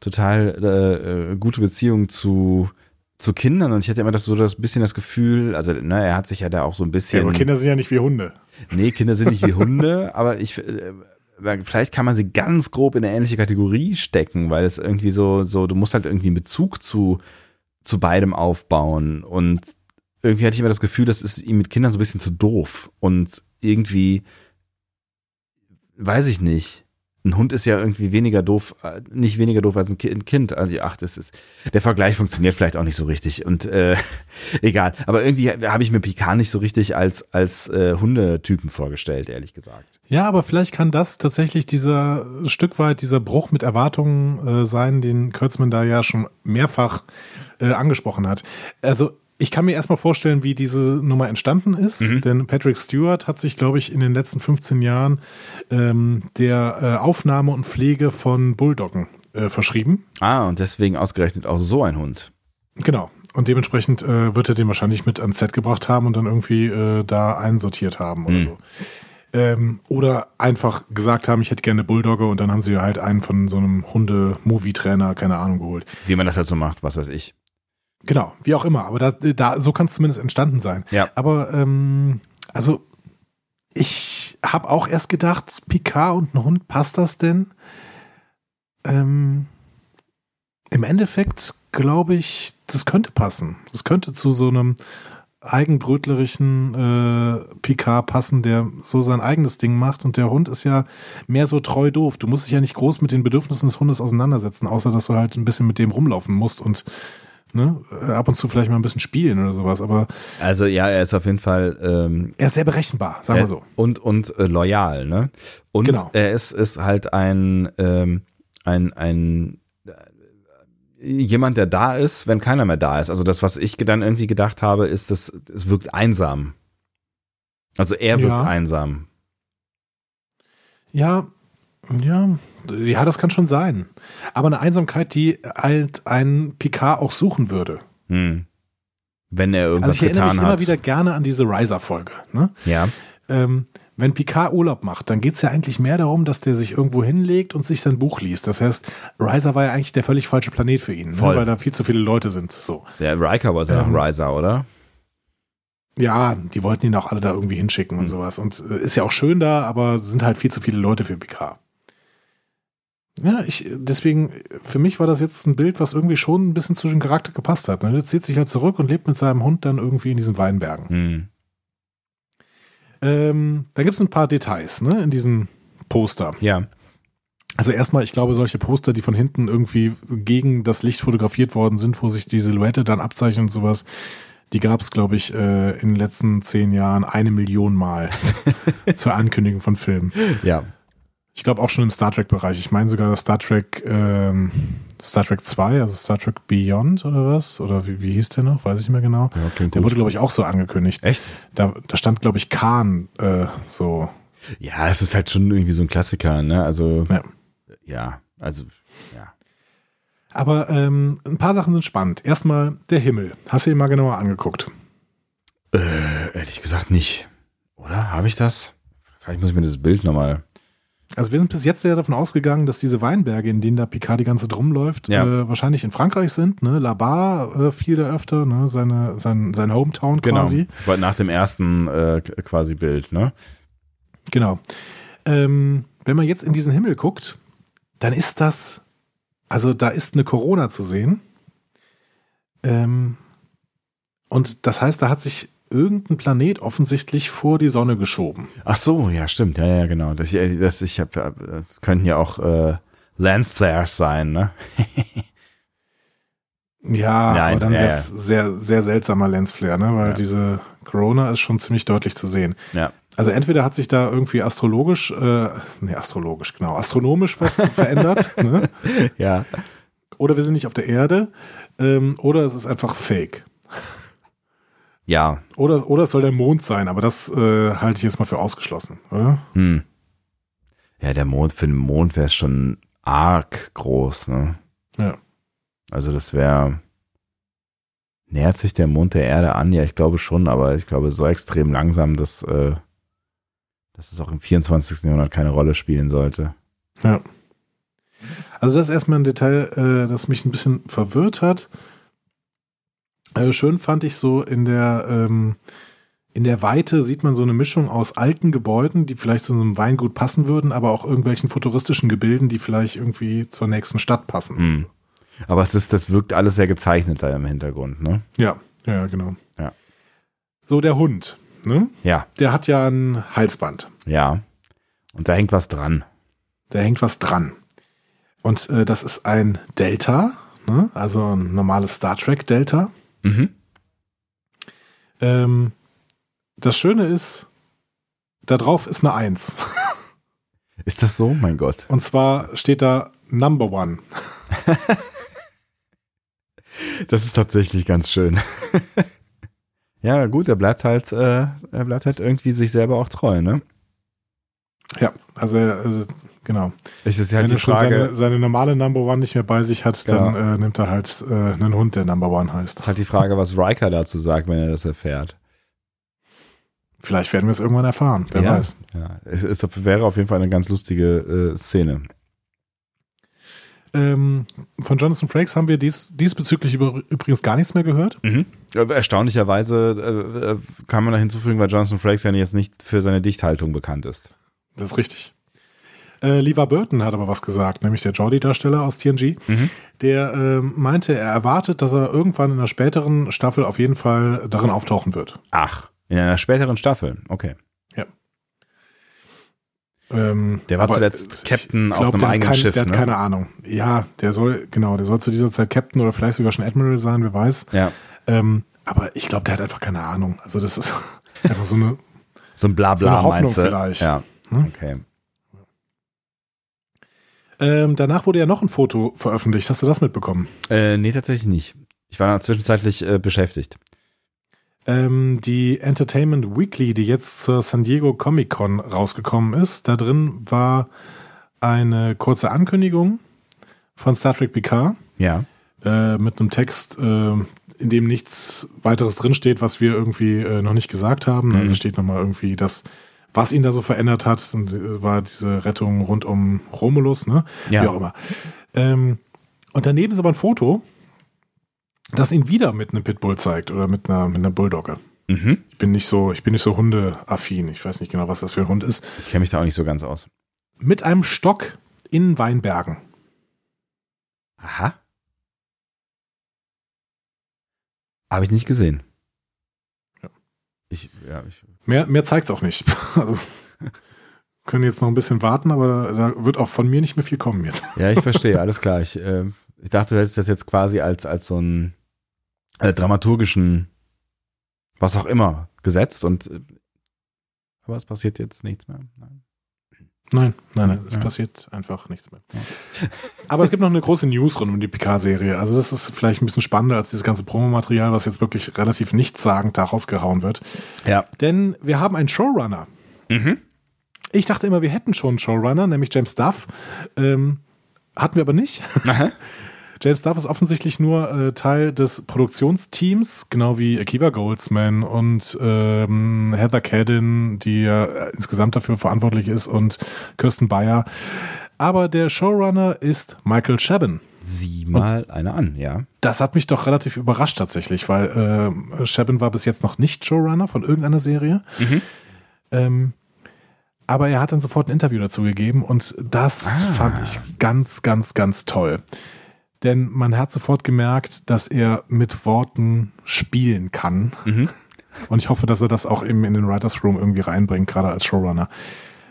total äh, äh, gute Beziehung zu, zu Kindern und ich hatte immer das so das bisschen das Gefühl, also ne, er hat sich ja da auch so ein bisschen. Ja, aber Kinder sind ja nicht wie Hunde. Nee, Kinder sind nicht wie Hunde, aber ich äh, vielleicht kann man sie ganz grob in eine ähnliche Kategorie stecken, weil es irgendwie so, so, du musst halt irgendwie einen Bezug zu, zu beidem aufbauen. Und irgendwie hatte ich immer das Gefühl, das ist ihm mit Kindern so ein bisschen zu doof. Und irgendwie weiß ich nicht. Ein Hund ist ja irgendwie weniger doof, äh, nicht weniger doof als ein Kind. Also ach, das ist der Vergleich funktioniert vielleicht auch nicht so richtig und äh, egal. Aber irgendwie habe ich mir Picard nicht so richtig als als äh, Hundetypen vorgestellt, ehrlich gesagt. Ja, aber vielleicht kann das tatsächlich dieser Stück weit dieser Bruch mit Erwartungen äh, sein, den Kurtzman da ja schon mehrfach äh, angesprochen hat. Also ich kann mir erstmal vorstellen, wie diese Nummer entstanden ist, mhm. denn Patrick Stewart hat sich, glaube ich, in den letzten 15 Jahren ähm, der äh, Aufnahme und Pflege von Bulldoggen äh, verschrieben. Ah, und deswegen ausgerechnet auch so ein Hund. Genau. Und dementsprechend äh, wird er den wahrscheinlich mit ans Set gebracht haben und dann irgendwie äh, da einsortiert haben oder mhm. so. Ähm, oder einfach gesagt haben, ich hätte gerne eine Bulldogge und dann haben sie halt einen von so einem Hunde-Movie-Trainer, keine Ahnung, geholt. Wie man das halt so macht, was weiß ich. Genau, wie auch immer. Aber da, da so kann es zumindest entstanden sein. Ja. Aber ähm, also ich habe auch erst gedacht, Picard und ein Hund, passt das denn? Ähm, Im Endeffekt glaube ich, das könnte passen. Das könnte zu so einem eigenbrötlerischen äh, Picard passen, der so sein eigenes Ding macht. Und der Hund ist ja mehr so treu doof. Du musst dich ja nicht groß mit den Bedürfnissen des Hundes auseinandersetzen, außer dass du halt ein bisschen mit dem rumlaufen musst und ne, ab und zu vielleicht mal ein bisschen spielen oder sowas. Aber also ja, er ist auf jeden Fall. Ähm, er ist sehr berechenbar, sagen wir so. Und und äh, loyal, ne? Und genau. er ist ist halt ein ähm, ein ein jemand, der da ist, wenn keiner mehr da ist. Also das, was ich dann irgendwie gedacht habe, ist, dass es wirkt einsam. Also er wirkt ja. einsam. Ja, ja, ja, das kann schon sein. Aber eine Einsamkeit, die halt ein Picard auch suchen würde. Hm. Wenn er irgendwas getan hat. Also ich erinnere mich hat. immer wieder gerne an diese Riser-Folge. Ne? Ja. Ähm, wenn Picard Urlaub macht, dann geht es ja eigentlich mehr darum, dass der sich irgendwo hinlegt und sich sein Buch liest. Das heißt, Riser war ja eigentlich der völlig falsche Planet für ihn, ne? weil da viel zu viele Leute sind. So. Der Riker war ja ähm, Riser, oder? Ja, die wollten ihn auch alle da irgendwie hinschicken mhm. und hm. sowas. Und äh, ist ja auch schön da, aber sind halt viel zu viele Leute für Picard. Ja, ich, deswegen, für mich war das jetzt ein Bild, was irgendwie schon ein bisschen zu dem Charakter gepasst hat. Ne? Der zieht sich halt zurück und lebt mit seinem Hund dann irgendwie in diesen Weinbergen. Mhm. Ähm, da gibt es ein paar Details ne, in diesem Poster. Ja. Also erstmal, ich glaube, solche Poster, die von hinten irgendwie gegen das Licht fotografiert worden sind, wo sich die Silhouette dann abzeichnet und sowas, die gab es, glaube ich, äh, in den letzten zehn Jahren eine Million Mal zur Ankündigung von Filmen. Ja. Ich glaube auch schon im Star Trek-Bereich. Ich meine sogar das Star Trek, ähm, Star Trek 2, also Star Trek Beyond oder was? Oder wie, wie hieß der noch? Weiß ich nicht mehr genau. Ja, der gut. wurde, glaube ich, auch so angekündigt. Echt? Da, da stand, glaube ich, Khan äh, so. Ja, es ist halt schon irgendwie so ein Klassiker, ne? Also, ja, ja also, ja. Aber ähm, ein paar Sachen sind spannend. Erstmal der Himmel. Hast du ihn mal genauer angeguckt? Äh, ehrlich gesagt nicht. Oder? Habe ich das? Vielleicht muss ich mir das Bild nochmal also wir sind bis jetzt sehr davon ausgegangen, dass diese Weinberge, in denen der Picard die ganze Zeit rumläuft, ja. äh, wahrscheinlich in Frankreich sind. Ne? La Bar äh, fiel da öfter, ne? Seine, sein, sein Hometown genau. quasi. Genau, nach dem ersten äh, quasi Bild, ne? Genau. Ähm, wenn man jetzt in diesen Himmel guckt, dann ist das, also da ist eine Corona zu sehen. Ähm, und das heißt, da hat sich irgendein Planet offensichtlich vor die Sonne geschoben. Ach so, ja, stimmt. Ja, ja, genau. Das, das ich hab, äh, könnten ja auch äh, Lensflares sein, ne? ja, Nein, aber dann wäre es ja, sehr, sehr seltsamer Lensflare, ne? Weil ja. diese Corona ist schon ziemlich deutlich zu sehen. Ja. Also entweder hat sich da irgendwie astrologisch, äh, nee, astrologisch, genau, astronomisch was verändert, ne? Ja. Oder wir sind nicht auf der Erde, ähm, oder es ist einfach fake. Ja. Oder, oder es soll der Mond sein, aber das äh, halte ich jetzt mal für ausgeschlossen, oder? Hm. Ja, der Mond, für den Mond wäre es schon arg groß, ne? Ja. Also das wäre. Nähert sich der Mond der Erde an? Ja, ich glaube schon, aber ich glaube so extrem langsam, dass, äh, dass es auch im 24. Jahrhundert keine Rolle spielen sollte. Ja. Also das ist erstmal ein Detail, äh, das mich ein bisschen verwirrt hat. Äh, schön fand ich so in der, ähm, in der Weite sieht man so eine Mischung aus alten Gebäuden, die vielleicht zu so einem Weingut passen würden, aber auch irgendwelchen futuristischen Gebilden, die vielleicht irgendwie zur nächsten Stadt passen. Hm. Aber es ist, das wirkt alles sehr gezeichnet da im Hintergrund, ne? Ja, ja, genau. Ja. So, der Hund, ne? Ja. Der hat ja ein Halsband. Ja. Und da hängt was dran. Da hängt was dran. Und äh, das ist ein Delta, ne? also ein normales Star Trek Delta. Mhm. Ähm, das Schöne ist, da drauf ist eine Eins. Ist das so? Mein Gott. Und zwar steht da Number One. das ist tatsächlich ganz schön. ja, gut, er bleibt halt, äh, er bleibt halt irgendwie sich selber auch treu, ne? Ja, also, also Genau. Es ist halt Wenn die Frage, seine, seine, normale Number One nicht mehr bei sich hat, genau. dann äh, nimmt er halt äh, einen Hund, der Number One heißt. Ist halt die Frage, was Riker dazu sagt, wenn er das erfährt. Vielleicht werden wir es irgendwann erfahren, wer ja, weiß. Ja, es, es, wäre auf jeden Fall eine ganz lustige äh, Szene. Ähm, von Jonathan Frakes haben wir dies, diesbezüglich über, übrigens gar nichts mehr gehört. Mhm. Erstaunlicherweise äh, äh, kann man da hinzufügen, weil Jonathan Frakes ja jetzt nicht für seine Dichthaltung bekannt ist. Das ist richtig. Äh, Lever Burton hat aber was gesagt, nämlich der Jordi-Darsteller aus TNG. Mhm. Der äh, meinte, er erwartet, dass er irgendwann in einer späteren Staffel auf jeden Fall darin auftauchen wird. Ach, in einer späteren Staffel, okay. Ja. Ähm, der war zuletzt Captain glaub, auf einem eigenen kein, Schiff. Der ne? hat keine Ahnung. Ja, der soll, genau, der soll zu dieser Zeit Captain oder vielleicht sogar schon Admiral sein, wer weiß. Ja. Ähm, aber ich glaube, der hat einfach keine Ahnung. Also das ist einfach so eine so ein Blabla, so eine Hoffnung vielleicht. Ja. Hm? Okay. Ähm, danach wurde ja noch ein Foto veröffentlicht. Hast du das mitbekommen? Äh, nee, tatsächlich nicht. Ich war da zwischenzeitlich äh, beschäftigt. Ähm, die Entertainment Weekly, die jetzt zur San Diego Comic Con rausgekommen ist, da drin war eine kurze Ankündigung von Star Trek Picard. Ja. Äh, mit einem Text, äh, in dem nichts weiteres drinsteht, was wir irgendwie äh, noch nicht gesagt haben. Mhm. Da steht nochmal irgendwie das was ihn da so verändert hat, äh, war diese Rettung rund um Romulus, ne? Ja. Wie auch immer. Ähm, und daneben ist aber ein Foto, das ihn wieder mit einem Pitbull zeigt oder mit einer, mit einer Bulldogge. Mhm. Ich bin nicht so, ich bin nicht so hundeaffin. Ich weiß nicht genau, was das für ein Hund ist. Ich kenne mich da auch nicht so ganz aus. Mit einem Stock in Weinbergen. Aha. Habe ich nicht gesehen. Ich, ja, ich. Mehr, mehr zeigt es auch nicht. Also können jetzt noch ein bisschen warten, aber da wird auch von mir nicht mehr viel kommen jetzt. Ja, ich verstehe, alles klar. Ich, äh, ich dachte, du hättest das jetzt quasi als, als so einen äh, dramaturgischen, was auch immer, gesetzt und äh, aber es passiert jetzt nichts mehr. Nein. Nein, nein, nein, es ja. passiert einfach nichts mehr. Ja. Aber es gibt noch eine große News rund um die Picard-Serie. Also das ist vielleicht ein bisschen spannender als dieses ganze Promomaterial, was jetzt wirklich relativ nichtssagend da rausgehauen wird. Ja. Denn wir haben einen Showrunner. Mhm. Ich dachte immer, wir hätten schon einen Showrunner, nämlich James Duff. Ähm, hatten wir aber nicht. James Duff ist offensichtlich nur äh, Teil des Produktionsteams, genau wie Akiva Goldsman und ähm, Heather Cadden, die ja insgesamt dafür verantwortlich ist, und Kirsten Bayer. Aber der Showrunner ist Michael Chabon. Sieh mal und eine an, ja. Das hat mich doch relativ überrascht tatsächlich, weil äh, Chabon war bis jetzt noch nicht Showrunner von irgendeiner Serie. Mhm. Ähm, aber er hat dann sofort ein Interview dazu gegeben und das ah. fand ich ganz, ganz, ganz toll denn man hat sofort gemerkt, dass er mit Worten spielen kann. Mhm. Und ich hoffe, dass er das auch eben in den Writers Room irgendwie reinbringt, gerade als Showrunner.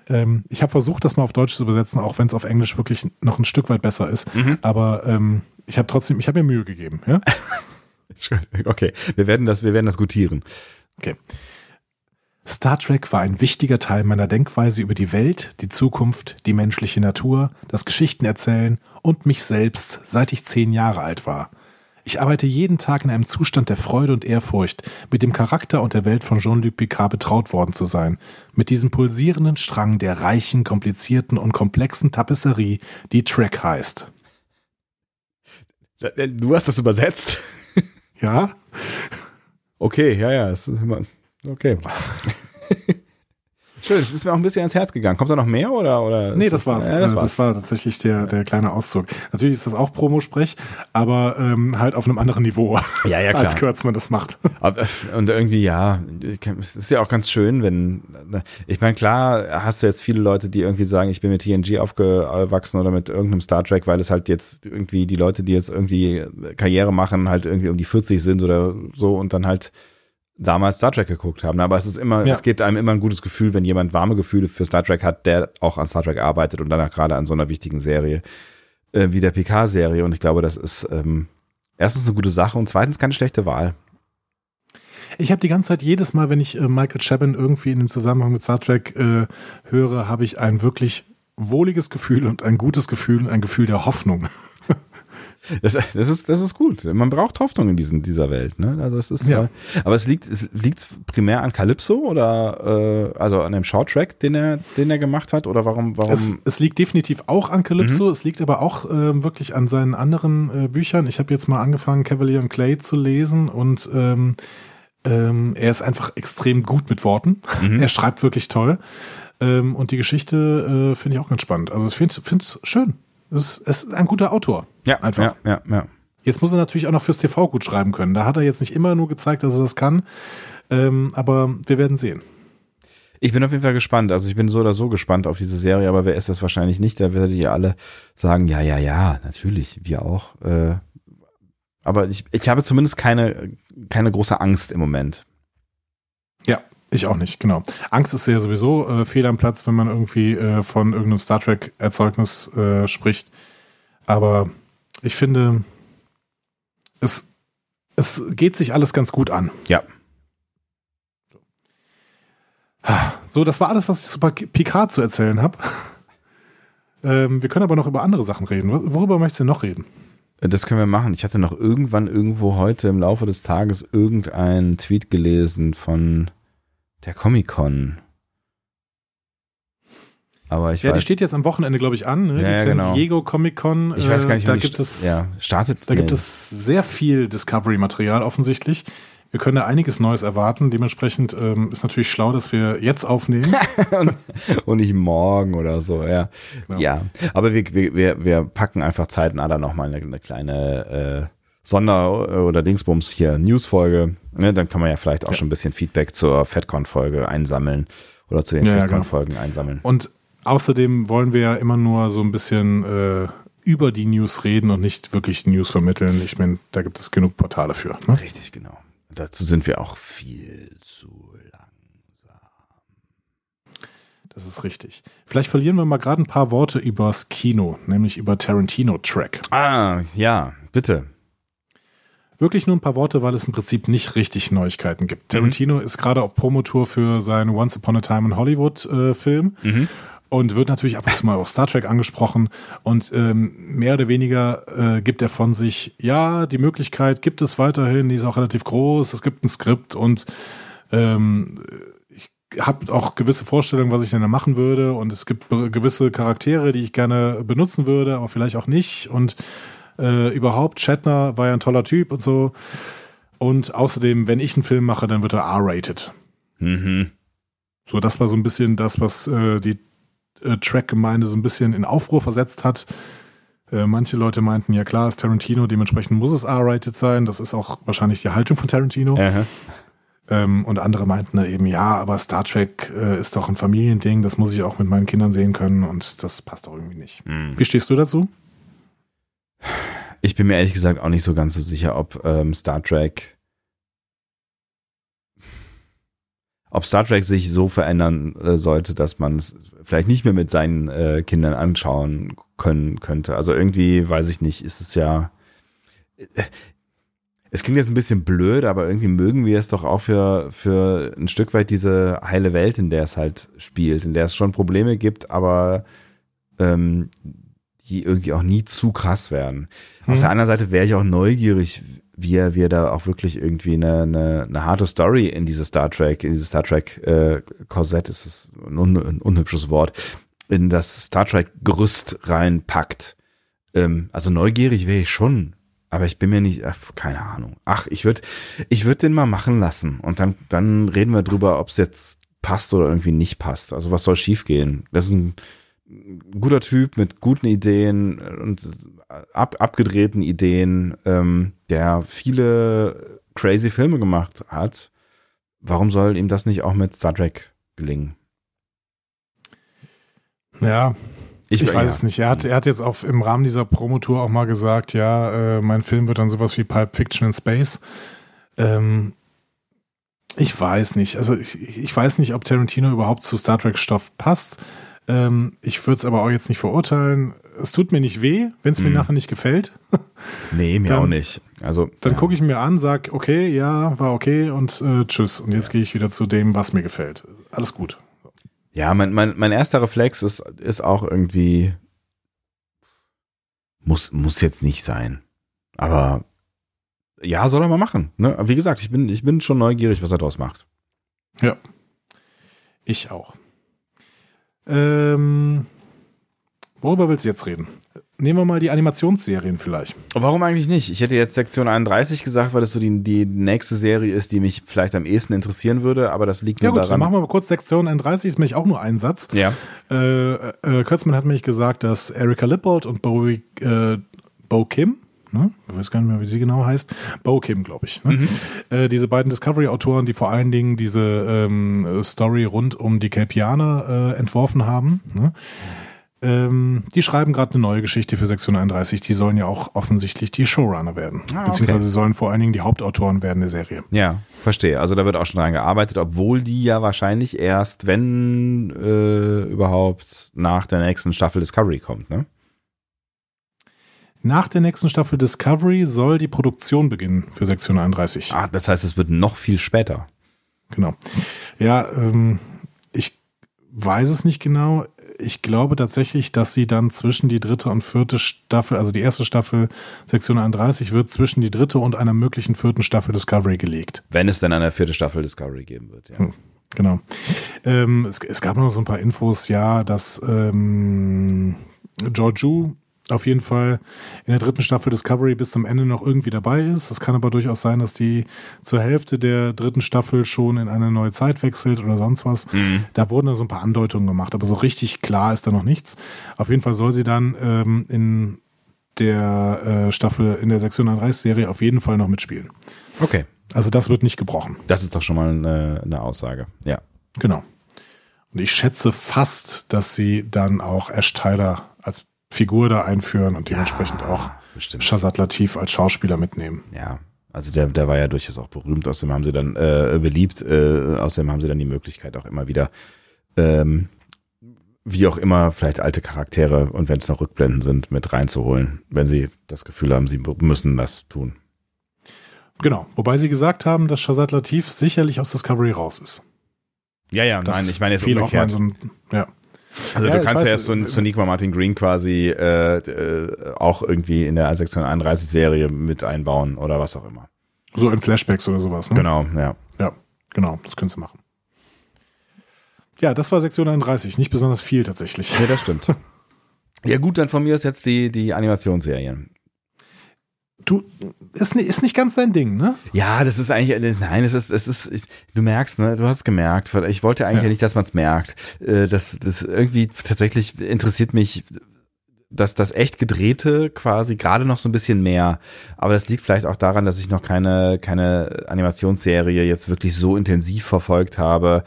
Ähm, ich habe versucht, das mal auf Deutsch zu übersetzen, auch wenn es auf Englisch wirklich noch ein Stück weit besser ist. Mhm. Aber ähm, ich habe trotzdem, ich habe mir Mühe gegeben. Ja? okay, wir werden das, wir werden das gutieren. Okay. Star Trek war ein wichtiger Teil meiner Denkweise über die Welt, die Zukunft, die menschliche Natur, das Geschichtenerzählen und mich selbst, seit ich zehn Jahre alt war. Ich arbeite jeden Tag in einem Zustand der Freude und Ehrfurcht, mit dem Charakter und der Welt von Jean-Luc Picard betraut worden zu sein, mit diesem pulsierenden Strang der reichen, komplizierten und komplexen Tapisserie, die Trek heißt. Du hast das übersetzt? Ja. Okay, ja, ja, es ist immer Okay. Schön, es ist mir auch ein bisschen ans Herz gegangen. Kommt da noch mehr oder? oder nee, das, war's. Ja, das, war's. das war tatsächlich der, der kleine Auszug. Natürlich ist das auch Promosprech, aber ähm, halt auf einem anderen Niveau, ja, ja, klar. als Kürzmann das macht. Aber, und irgendwie, ja, es ist ja auch ganz schön, wenn, ich meine, klar hast du jetzt viele Leute, die irgendwie sagen, ich bin mit TNG aufgewachsen oder mit irgendeinem Star Trek, weil es halt jetzt irgendwie die Leute, die jetzt irgendwie Karriere machen, halt irgendwie um die 40 sind oder so und dann halt damals Star Trek geguckt haben. Aber es ist immer, ja. es gibt einem immer ein gutes Gefühl, wenn jemand warme Gefühle für Star Trek hat, der auch an Star Trek arbeitet und danach gerade an so einer wichtigen Serie äh, wie der PK-Serie. Und ich glaube, das ist ähm, erstens eine gute Sache und zweitens keine schlechte Wahl. Ich habe die ganze Zeit jedes Mal, wenn ich äh, Michael Chabon irgendwie in dem Zusammenhang mit Star Trek äh, höre, habe ich ein wirklich wohliges Gefühl und ein gutes Gefühl und ein Gefühl der Hoffnung. Das, das, ist, das ist gut. Man braucht Hoffnung in diesen, dieser Welt. Ne? Also es ist, ja. Äh, aber es liegt, es liegt primär an Calypso oder äh, also an dem Shorttrack, den er, den er gemacht hat? Oder warum? warum? Es, es liegt definitiv auch an Calypso. Mhm. Es liegt aber auch äh, wirklich an seinen anderen äh, Büchern. Ich habe jetzt mal angefangen, Cavalier und Clay zu lesen und ähm, Ähm, er ist einfach extrem gut mit Worten. Mhm. Er schreibt wirklich toll. Ähm, und die Geschichte äh, finde ich auch ganz spannend. Also ich finde es schön. Es ist ein guter Autor. Ja, einfach. Ja, ja, ja. Jetzt muss er natürlich auch noch fürs TV gut schreiben können. Da hat er jetzt nicht immer nur gezeigt, dass er das kann. Ähm, aber wir werden sehen. Ich bin auf jeden Fall gespannt. Also ich bin so oder so gespannt auf diese Serie, aber wer ist das wahrscheinlich nicht? Da werdet ihr alle sagen, ja, ja, ja, natürlich, wir auch. Äh, aber ich, ich habe zumindest keine, keine große Angst im Moment. Ich auch nicht, genau. Angst ist ja sowieso äh, fehl am Platz, wenn man irgendwie äh, von irgendeinem Star Trek-Erzeugnis äh, spricht. Aber ich finde, es, es geht sich alles ganz gut an. Ja. So, das war alles, was ich zu Picard zu erzählen habe. ähm, wir können aber noch über andere Sachen reden. Worüber möchtest du noch reden? Das können wir machen. Ich hatte noch irgendwann irgendwo heute im Laufe des Tages irgendeinen Tweet gelesen von der Comic-Con. Aber ich ja, weiß, die steht jetzt am Wochenende, glaube ich, an. Ne? Ja, die San genau. Diego Comic Con. Ich weiß gar nicht, äh, da gibt es, ja, startet. Da nee. gibt es sehr viel Discovery-Material offensichtlich. Wir können da einiges Neues erwarten. Dementsprechend ähm, ist natürlich schlau, dass wir jetzt aufnehmen. und nicht morgen oder so, ja. Genau. Ja, aber wir, wir, wir packen einfach zeitnah dann nochmal eine, eine kleine äh, Sonder- oder Dingsbums hier News-Folge. Ne, dann kann man ja vielleicht auch ja. schon ein bisschen Feedback zur FedCon-Folge einsammeln oder zu den ja, FedCon-Folgen genau. einsammeln. Und außerdem wollen wir ja immer nur so ein bisschen äh, über die News reden und nicht wirklich News vermitteln. Ich meine, da gibt es genug Portale für. Ne? Richtig, genau. Dazu sind wir auch viel zu langsam. Das ist richtig. Vielleicht verlieren wir mal gerade ein paar Worte übers Kino, nämlich über Tarantino-Track. Ah, ja, bitte. Wirklich nur ein paar Worte, weil es im Prinzip nicht richtig Neuigkeiten gibt. Mhm. Tarantino ist gerade auf Promotour für seinen Once Upon a Time in Hollywood äh, Film. Mhm und wird natürlich ab und zu mal auch Star Trek angesprochen und ähm, mehr oder weniger äh, gibt er von sich, ja, die Möglichkeit gibt es weiterhin, die ist auch relativ groß, es gibt ein Skript und ähm, ich habe auch gewisse Vorstellungen, was ich denn da machen würde und es gibt gewisse Charaktere, die ich gerne benutzen würde, aber vielleicht auch nicht und äh, überhaupt, Shatner war ja ein toller Typ und so und außerdem, wenn ich einen Film mache, dann wird er R-rated. Mhm. So, das war so ein bisschen das, was äh, die äh, Track-Gemeinde so ein bisschen in Aufruhr versetzt hat. Äh, manche Leute meinten, ja klar, ist Tarantino, dementsprechend muss es R-rated sein. Das ist auch wahrscheinlich die Haltung von Tarantino. Ähm, und andere meinten eben, ja, aber Star Trek äh, ist doch ein Familiending, das muss ich auch mit meinen Kindern sehen können und das passt doch irgendwie nicht. Mhm. Wie stehst du dazu? Ich bin mir ehrlich gesagt auch nicht so ganz so sicher, ob ähm, Star Trek ob Star Trek sich so verändern äh, sollte, dass man es vielleicht nicht mehr mit seinen äh, Kindern anschauen können könnte. Also irgendwie, weiß ich nicht, ist es ja. Äh, es klingt jetzt ein bisschen blöd, aber irgendwie mögen wir es doch auch für, für ein Stück weit diese heile Welt, in der es halt spielt, in der es schon Probleme gibt, aber ähm, die irgendwie auch nie zu krass werden. Mhm. Auf der anderen Seite wäre ich auch neugierig, wie er, wie er da auch wirklich irgendwie eine, eine, eine harte Story in diese Star Trek, in dieses Star Trek äh, Korsett, ist es ein, un, ein unhübsches Wort, in das Star Trek Gerüst reinpackt. Ähm, also neugierig wäre ich schon, aber ich bin mir nicht, ach, keine Ahnung. Ach, ich würde, ich würde den mal machen lassen und dann, dann reden wir drüber, ob es jetzt passt oder irgendwie nicht passt. Also was soll schiefgehen? Das ist ein guter Typ mit guten Ideen und ab, abgedrehten Ideen, ähm, der viele crazy Filme gemacht hat. Warum soll ihm das nicht auch mit Star Trek gelingen? Ja, ich, ich weiß ja. es nicht. Er hat, er hat jetzt auf, im Rahmen dieser Promotour auch mal gesagt, ja, äh, mein Film wird dann sowas wie Pulp Fiction in Space. Ähm, ich weiß nicht. Also ich, ich weiß nicht, ob Tarantino überhaupt zu Star Trek Stoff passt. Ähm, ich würde es aber auch jetzt nicht verurteilen. Es tut mir nicht weh, wenn es mir mm. nachher nicht gefällt. nee, mir dann, auch nicht. Also, dann ja. gucke ich mir an, sag, okay, ja, war okay und äh, tschüss. Und jetzt ja. gehe ich wieder zu dem, was mir gefällt. Alles gut. Ja, mein, mein, mein erster Reflex ist, ist auch irgendwie, muss, muss jetzt nicht sein. Aber ja, soll er mal machen. Ne? wie gesagt, ich bin, ich bin schon neugierig, was er daraus macht. Ja. Ich auch. Ähm, worüber willst du jetzt reden? nehmen wir mal die Animationsserien vielleicht. Warum eigentlich nicht? Ich hätte jetzt Sektion 31 gesagt, weil das so die, die nächste Serie ist, die mich vielleicht am ehesten interessieren würde, aber das liegt ja, nur gut, daran. Dann machen wir mal kurz Sektion 31, ist nämlich auch nur ein Satz. Ja. Äh, äh, Kurtzman hat nämlich gesagt, dass Erika Lippold und Bowie, äh, Bo Kim, ne? ich weiß gar nicht mehr, wie sie genau heißt, Bo Kim, glaube ich. Ne? Mhm. Äh, diese beiden Discovery-Autoren, die vor allen Dingen diese ähm, Story rund um die Kelpianer äh, entworfen haben, ne? ähm, die schreiben gerade eine neue Geschichte für Sektion 31. Die sollen ja auch offensichtlich die Showrunner werden. Ah, okay. Beziehungsweise sollen vor allen Dingen die Hauptautoren werden der Serie. Ja, verstehe. Also da wird auch schon dran gearbeitet, obwohl die ja wahrscheinlich erst, wenn äh, überhaupt, nach der nächsten Staffel Discovery kommt, ne? Nach der nächsten Staffel Discovery soll die Produktion beginnen für Sektion 31. Ah, das heißt, es wird noch viel später. Genau. Ja, ähm, ich weiß es nicht genau ich glaube tatsächlich, dass sie dann zwischen die dritte und vierte Staffel, also die erste Staffel Sektion 31 wird zwischen die dritte und einer möglichen vierten Staffel Discovery gelegt. Wenn es denn eine vierte Staffel Discovery geben wird, ja. Hm, genau. Ähm, es, es, gab noch so ein paar Infos, ja, dass ähm, Georgiou auf jeden Fall in der dritten Staffel Discovery bis zum Ende noch irgendwie dabei ist. Es kann aber durchaus sein, dass die zur Hälfte der dritten Staffel schon in eine neue Zeit wechselt oder sonst was. Mhm. Da wurden da so ein paar Andeutungen gemacht, aber so richtig klar ist da noch nichts. Auf jeden Fall soll sie dann ähm, in der äh, Staffel, in der 630 Serie auf jeden Fall noch mitspielen. Okay. Also das wird nicht gebrochen. Das ist doch schon mal eine, eine Aussage. Ja. Genau. Und ich schätze fast, dass sie dann auch Ash Tyler Figur da einführen und dementsprechend ja, auch bestimmt. Shazad Latif als Schauspieler mitnehmen. Ja, also der, der war ja durchaus auch berühmt, außerdem haben sie dann äh, beliebt, äh, außerdem haben sie dann die Möglichkeit auch immer wieder, ähm, wie auch immer, vielleicht alte Charaktere und wenn es noch Rückblenden sind, mit reinzuholen, wenn sie das Gefühl haben, sie müssen das tun. Genau, wobei sie gesagt haben, dass Shazad Latif sicherlich aus Discovery raus ist. Ja, ja, das nein, ich meine jetzt umgekehrt. So ein, ja. Also ja, du kannst ja erst so, so Nico Martin Green quasi äh, äh, auch irgendwie in der Sektion 31 Serie mit einbauen oder was auch immer. So in Flashbacks oder sowas, ne? Genau, ja. Ja, genau, das könntest du machen. Ja, das war Sektion 31, nicht besonders viel tatsächlich. Ja, das stimmt. ja gut, dann von mir ist jetzt die, die Animationsserien du ist, ist nicht ganz dein Ding, ne? Ja, das ist eigentlich, nein, es ist, es ist, ich, du merkst, ne, du hast gemerkt, ich wollte eigentlich ja. nicht, dass man es merkt. Äh, das, das irgendwie tatsächlich interessiert mich dass das echt gedrehte quasi gerade noch so ein bisschen mehr. Aber das liegt vielleicht auch daran, dass ich noch keine, keine Animationsserie jetzt wirklich so intensiv verfolgt habe,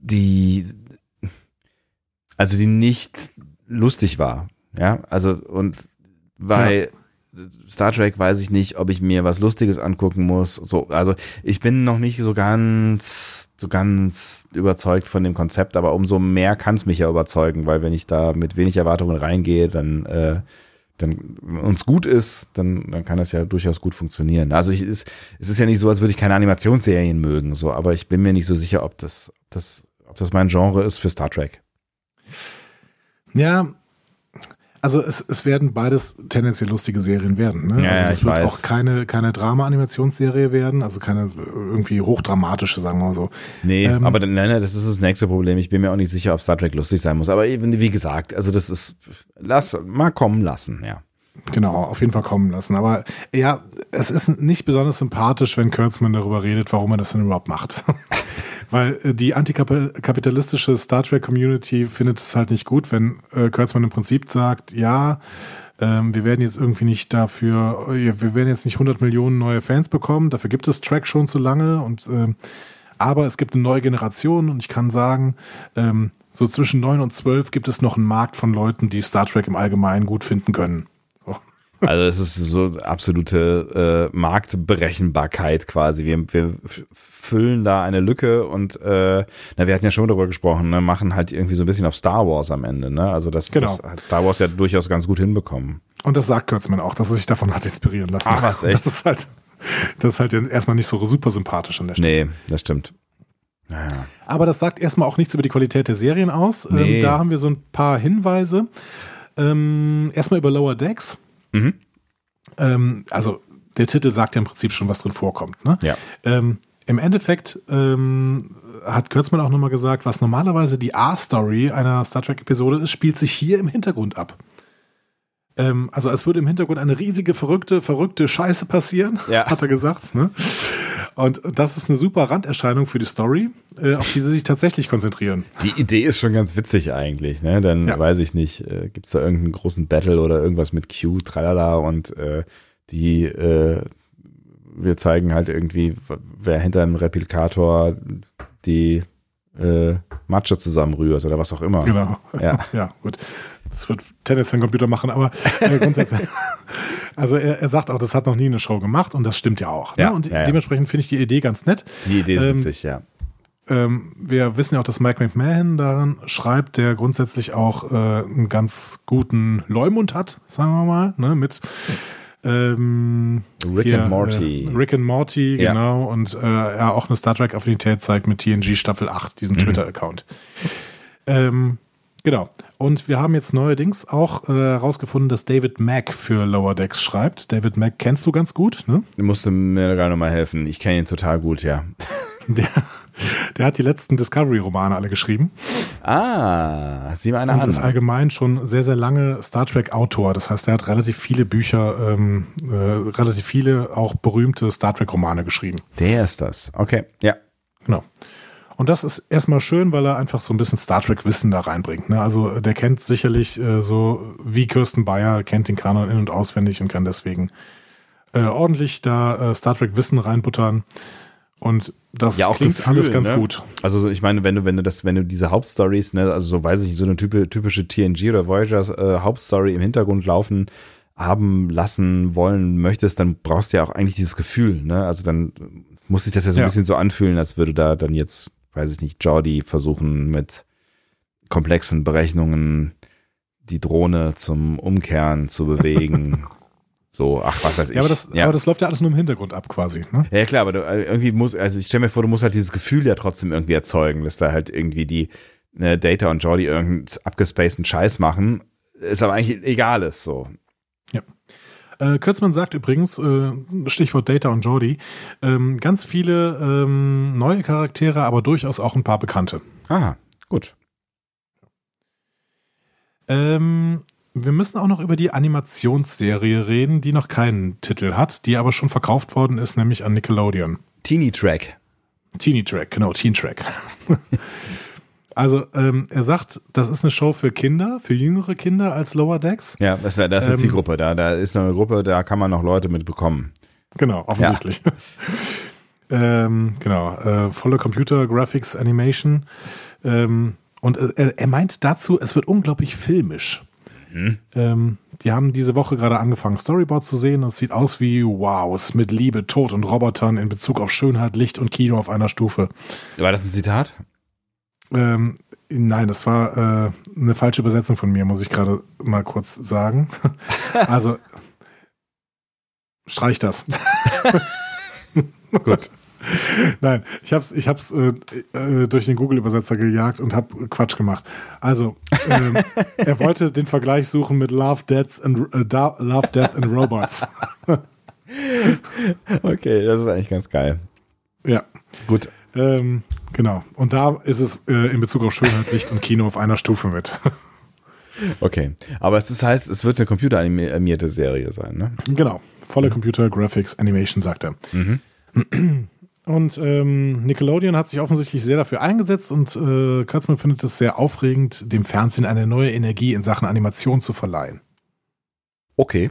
die, also die nicht lustig war. Ja, also und weil ja. Star Trek weiß ich nicht, ob ich mir was Lustiges angucken muss. So, also ich bin noch nicht so ganz, so ganz überzeugt von dem Konzept, aber umso mehr kann es mich ja überzeugen, weil wenn ich da mit wenig Erwartungen reingehe, dann, äh, dann uns gut ist, dann, dann kann das ja durchaus gut funktionieren. Also ich, es, es ist ja nicht so, als würde ich keine Animationsserien mögen, so, aber ich bin mir nicht so sicher, ob das, das, ob das mein Genre ist für Star Trek. Ja, also es, es werden beides tendenziell lustige Serien werden. Ne? Ja, also es wird weiß. auch keine, keine Drama-Animationsserie werden, also keine irgendwie hochdramatische, sagen wir mal so. Nee, ähm, aber nein, nein, das ist das nächste Problem. Ich bin mir auch nicht sicher, ob Star Trek lustig sein muss. Aber eben, wie gesagt, also das ist, lass mal kommen lassen, ja. Genau, auf jeden Fall kommen lassen. Aber ja, es ist nicht besonders sympathisch, wenn Kurtzman darüber redet, warum er das denn überhaupt macht. Weil äh, die antikapitalistische Star Trek Community findet es halt nicht gut, wenn äh, Kurtzman im Prinzip sagt, ja, ähm, wir werden jetzt irgendwie nicht dafür, äh, wir werden jetzt nicht 100 Millionen neue Fans bekommen, dafür gibt es Track schon zu lange und äh, aber es gibt eine neue Generation und ich kann sagen, ähm, so zwischen neun und zwölf gibt es noch einen Markt von Leuten, die Star Trek im Allgemeinen gut finden können. Also es ist so absolute äh, Marktberechenbarkeit quasi. Wir, wir füllen da eine Lücke und äh, na, wir hatten ja schon darüber gesprochen, ne, machen halt irgendwie so ein bisschen auf Star Wars am Ende. Ne? Also das, genau. das hat Star Wars ja durchaus ganz gut hinbekommen. Und das sagt Kurtzman auch, dass er sich davon hat inspirieren lassen. Ach was, echt? Das ist halt, das ist halt erstmal nicht so super sympathisch an der Stelle. Nee, das stimmt. Naja. Aber das sagt erstmal auch nichts über die Qualität der Serien aus. Ähm, nee. Ähm, da haben wir so ein paar Hinweise. Ähm, erstmal über Lower Decks. Mhm. Ähm, also der Titel sagt ja im Prinzip schon, was drin vorkommt. Ne? Ja. Ähm, Im Endeffekt ähm, hat Kurtzman auch nochmal gesagt, was normalerweise die A-Story einer Star Trek-Episode ist, spielt sich hier im Hintergrund ab. Ähm, also es würde im Hintergrund eine riesige, verrückte, verrückte Scheiße passieren, ja. hat er gesagt. Ne? Und das ist eine super Randerscheinung für die Story, äh, auf die sie sich tatsächlich konzentrieren. Die Idee ist schon ganz witzig eigentlich, ne? Dann ja. weiß ich nicht, äh, gibt es da irgendeinen großen Battle oder irgendwas mit Q, tralala und äh, die äh, wir zeigen halt irgendwie, wer hinter einem Replikator die äh, Matsche zusammenrührt oder was auch immer. Genau. Ja, ja gut. Das wird Tennis den Computer machen, aber äh, grundsätzlich. also er, er, sagt auch, das hat noch nie eine Show gemacht und das stimmt ja auch. Ne? Ja, und ja, dementsprechend finde ich die Idee ganz nett. Die Idee ist ähm, witzig, ja. Ähm, wir wissen ja auch, dass Mike McMahon daran schreibt, der grundsätzlich auch äh, einen ganz guten Leumund hat, sagen wir mal, ne, mit ähm, Rick hier, and Morty. Äh, Rick and Morty, ja. genau. Und äh, er auch eine Star Trek-Affinität zeigt mit TNG Staffel 8, diesem mhm. Twitter-Account. Ähm, genau. Und wir haben jetzt neuerdings auch herausgefunden, äh, dass David Mack für Lower Decks schreibt. David Mack kennst du ganz gut, ne? Du musst mir gerade nochmal helfen. Ich kenne ihn total gut, ja. Der, der hat die letzten Discovery-Romane alle geschrieben. Ah, sieh mal einer Und an. ist allgemein schon sehr, sehr lange Star Trek-Autor. Das heißt, er hat relativ viele Bücher, ähm, äh, relativ viele auch berühmte Star Trek-Romane geschrieben. Der ist das. Okay, ja. Genau. Und das ist erstmal schön, weil er einfach so ein bisschen Star Trek-Wissen da reinbringt. Ne? Also der kennt sicherlich äh, so wie Kirsten Bayer, kennt den Kanon in- und auswendig und kann deswegen äh, ordentlich da äh, Star Trek-Wissen reinbuttern. Und das ja, klingt Gefühl, alles ganz ne? gut. Also ich meine, wenn du, wenn du das, wenn du diese Hauptstories, ne, also so weiß ich nicht, so eine typische, typische TNG oder Voyager äh, Hauptstory im Hintergrund laufen haben lassen wollen möchtest, dann brauchst du ja auch eigentlich dieses Gefühl, ne? Also dann muss sich das ja so ein ja. bisschen so anfühlen, als würde da dann jetzt, weiß ich nicht, Jordi versuchen mit komplexen Berechnungen die Drohne zum Umkehren zu bewegen So, ach, was weiß ich. Ja, aber das, ja. aber das läuft ja alles nur im Hintergrund ab quasi. Ne? Ja, klar, aber du, äh, irgendwie muss, also ich stelle mir vor, du musst halt dieses Gefühl ja trotzdem irgendwie erzeugen, dass da halt irgendwie die ne, Data und Jordi irgendeinen abgespaceden Scheiß machen. Ist aber eigentlich egal ist so. Ja. Äh, Kürzmann sagt übrigens, äh, Stichwort Data und Jordi, ähm, ganz viele ähm, neue Charaktere, aber durchaus auch ein paar bekannte. Aha, gut. Ähm, wir müssen auch noch über die Animationsserie reden, die noch keinen Titel hat, die aber schon verkauft worden ist, nämlich an Nickelodeon. Teeny Track. Teeny Track, genau, Teen Track. also ähm, er sagt, das ist eine Show für Kinder, für jüngere Kinder als Lower Decks. Ja, das, das ist ähm, die Gruppe. Da, da ist eine Gruppe, da kann man noch Leute mit bekommen. Genau, offensichtlich. Ja. ähm, genau, äh, volle Computer Graphics Animation. Ähm, und äh, er meint dazu, es wird unglaublich filmisch. Mhm. Ähm, die haben diese Woche gerade angefangen, Storyboard zu sehen. Es sieht aus wie Wows mit Liebe, Tod und Robotern in Bezug auf Schönheit, Licht und Kino auf einer Stufe. War das ein Zitat? Ähm, nein, das war äh, eine falsche Übersetzung von mir, muss ich gerade mal kurz sagen. also, streich das. Gut. Nein, ich hab's, ich hab's äh, äh, durch den Google-Übersetzer gejagt und hab Quatsch gemacht. Also, ähm, er wollte den Vergleich suchen mit Love, Deaths and, äh, Love, Death and Robots. okay, das ist eigentlich ganz geil. Ja. Gut. Ähm, genau. Und da ist es äh, in Bezug auf Schönheit, Licht und Kino auf einer Stufe mit. okay. Aber es ist, heißt, es wird eine computeranimierte Serie sein, ne? Genau. Volle Computer Graphics Animation, sagt er. Mhm. Und ähm, Nickelodeon hat sich offensichtlich sehr dafür eingesetzt und äh, Kurtzman findet es sehr aufregend, dem Fernsehen eine neue Energie in Sachen Animation zu verleihen. Okay.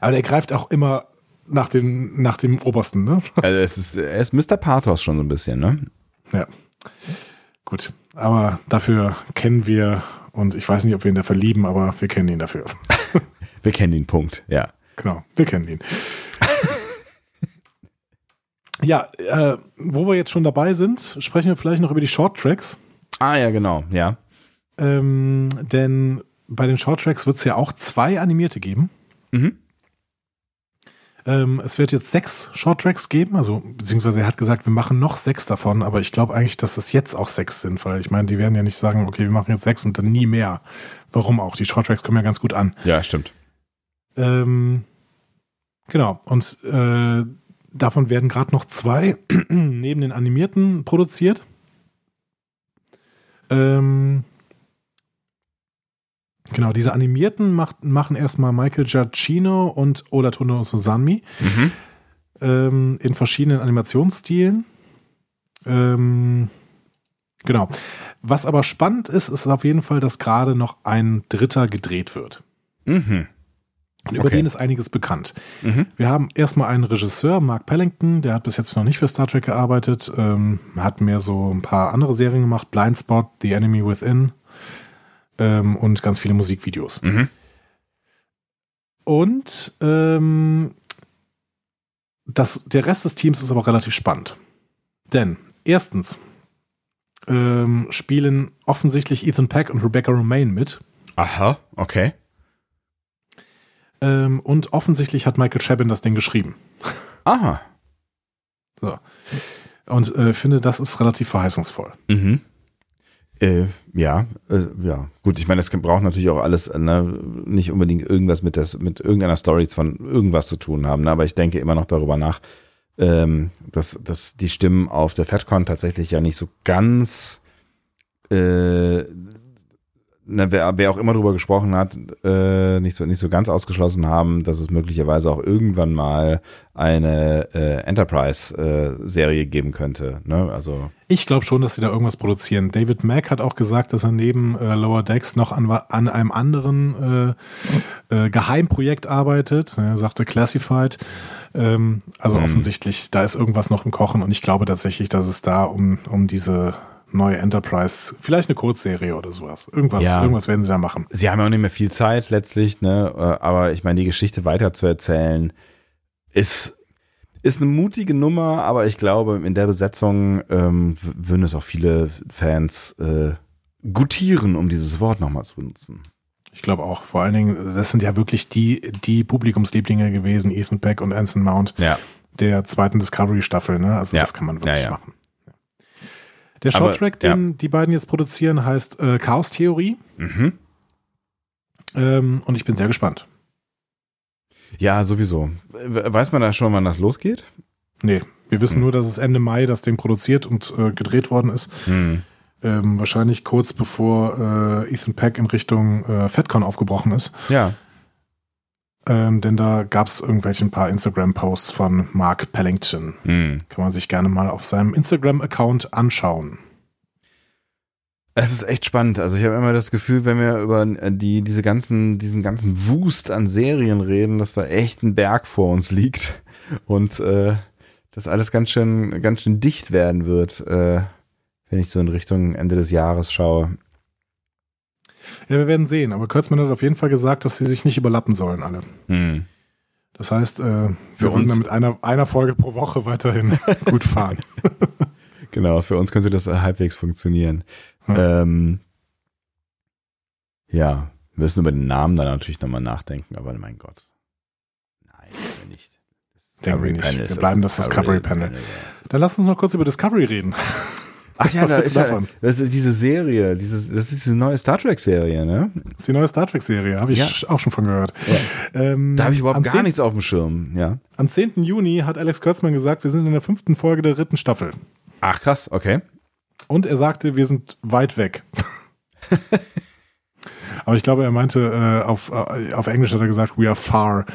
Aber er greift auch immer nach dem, nach dem Obersten, ne? Also es ist, er ist Mr. Pathos schon so ein bisschen, ne? Ja. Gut. Aber dafür kennen wir, und ich weiß nicht, ob wir ihn dafür lieben, aber wir kennen ihn dafür. wir kennen ihn, Punkt, ja. Genau, wir kennen ihn. Ja, äh, wo wir jetzt schon dabei sind, sprechen wir vielleicht noch über die Short Tracks. Ah ja, genau, ja. Ähm, denn bei den Short Tracks wird es ja auch zwei animierte geben. Mhm. Ähm, es wird jetzt sechs Short Tracks geben, also beziehungsweise er hat gesagt, wir machen noch sechs davon, aber ich glaube eigentlich, dass es jetzt auch sechs sind, weil ich meine, die werden ja nicht sagen, okay, wir machen jetzt sechs und dann nie mehr. Warum auch? Die Short Tracks kommen ja ganz gut an. Ja, stimmt. Ähm, genau. Und äh, Davon werden gerade noch zwei neben den animierten produziert. Ähm, Genau, diese animierten macht, machen erstmal Michael Giacchino und Olatono Susanmi mhm. ähm, in verschiedenen Animationsstilen. Ähm, genau. Was aber spannend ist, ist auf jeden Fall, dass gerade noch ein Dritter gedreht wird. Mhm. Und über okay. den ist einiges bekannt. Mhm. Wir haben erstmal einen Regisseur, Mark Pellington, der hat bis jetzt noch nicht für Star Trek gearbeitet, ähm, hat mehr so ein paar andere Serien gemacht, Blindspot, The Enemy Within ähm, und ganz viele Musikvideos. Mhm. Und ähm, das, der Rest des Teams ist aber relativ spannend. Denn erstens ähm, spielen offensichtlich Ethan Peck und Rebecca Romaine mit. Aha, okay. Ähm, und offensichtlich hat Michael Chabin das Ding geschrieben. Aha. So. Und äh, finde, das ist relativ verheißungsvoll. Mhm. Äh, ja, äh, ja, gut. Ich meine, das braucht natürlich auch alles ne, nicht unbedingt irgendwas mit, das, mit irgendeiner Story von irgendwas zu tun haben. Ne? Aber ich denke immer noch darüber nach, ähm, dass, dass die Stimmen auf der FedCon tatsächlich ja nicht so ganz äh, na, wer, wer auch immer darüber gesprochen hat, äh, nicht, so, nicht so ganz ausgeschlossen haben, dass es möglicherweise auch irgendwann mal eine äh, Enterprise-Serie äh, geben könnte. Ne? Also ich glaube schon, dass sie da irgendwas produzieren. David Mack hat auch gesagt, dass er neben äh, Lower Decks noch an, an einem anderen äh, äh, Geheimprojekt arbeitet. Er sagte Classified. Ähm, also hm. offensichtlich, da ist irgendwas noch im Kochen und ich glaube tatsächlich, dass es da um, um diese neue Enterprise, vielleicht eine Kurzserie oder sowas. Irgendwas, ja. irgendwas werden sie da machen. Sie haben ja auch nicht mehr viel Zeit letztlich, ne? Äh, aber ich meine, die Geschichte weiter zu erzählen, ist, ist eine mutige Nummer, aber ich glaube, in der Besetzung ähm, würden es auch viele Fans äh, gutieren, um dieses Wort nochmal zu benutzen. Ich glaube auch. Vor allen Dingen, das sind ja wirklich die, die Publikumslieblinge gewesen, Ethan Peck und Anson Mount. Ja. Der zweiten Discovery-Staffel, ne? Also ja. das kann man wirklich ja. machen. Der Shorttrack, den ja. die beiden jetzt produzieren, heißt äh, Chaos Theorie. Mhm. Ähm, und ich bin sehr gespannt. Ja, sowieso. Weiß man da schon, wann das losgeht? Nee, wir wissen hm. nur, dass es Ende Mai das Ding produziert und äh, gedreht worden ist. Hm. Ähm, wahrscheinlich kurz bevor äh, Ethan Peck in Richtung äh, FedCon aufgebrochen ist. Ja. Ähm, denn da gab es irgendwelche ein paar Instagram-Posts von Mark Pellington. Hm. Kann man sich gerne mal auf seinem Instagram-Account anschauen. Es ist echt spannend. Also ich habe immer das Gefühl, wenn wir über die, diese ganzen, diesen ganzen Wust an Serien reden, dass da echt ein Berg vor uns liegt und äh, das alles ganz schön, ganz schön dicht werden wird, äh, wenn ich so in Richtung Ende des Jahres schaue. Ja, wir werden sehen. Aber Kurtzman hat auf jeden Fall gesagt, dass sie sich nicht überlappen sollen, alle. Hm. Das heißt, äh, wir für wollen mit einer, einer Folge pro Woche weiterhin gut fahren. genau, für uns könnte das halbwegs funktionieren. Hm. Ähm, ja, wir müssen über den Namen dann natürlich nochmal nachdenken, aber mein Gott. Nein, nicht. Denken wir nicht. Wir bleiben das Discovery Panel. Dann lass uns noch kurz über Discovery reden. Ach ja, da ist ja, das ist diese Serie, dieses, das ist diese neue Star Trek-Serie, ne? Das ist die neue Star Trek-Serie, habe ich ja. auch schon von gehört. Ja. Ähm, da habe ich überhaupt gar 10, nichts auf dem Schirm, ja. Am 10. Juni hat Alex Kurtzmann gesagt, wir sind in der fünften Folge der dritten Staffel. Ach krass, okay. Und er sagte, wir sind weit weg. Aber ich glaube, er meinte, äh, auf, äh, auf Englisch hat er gesagt, we are far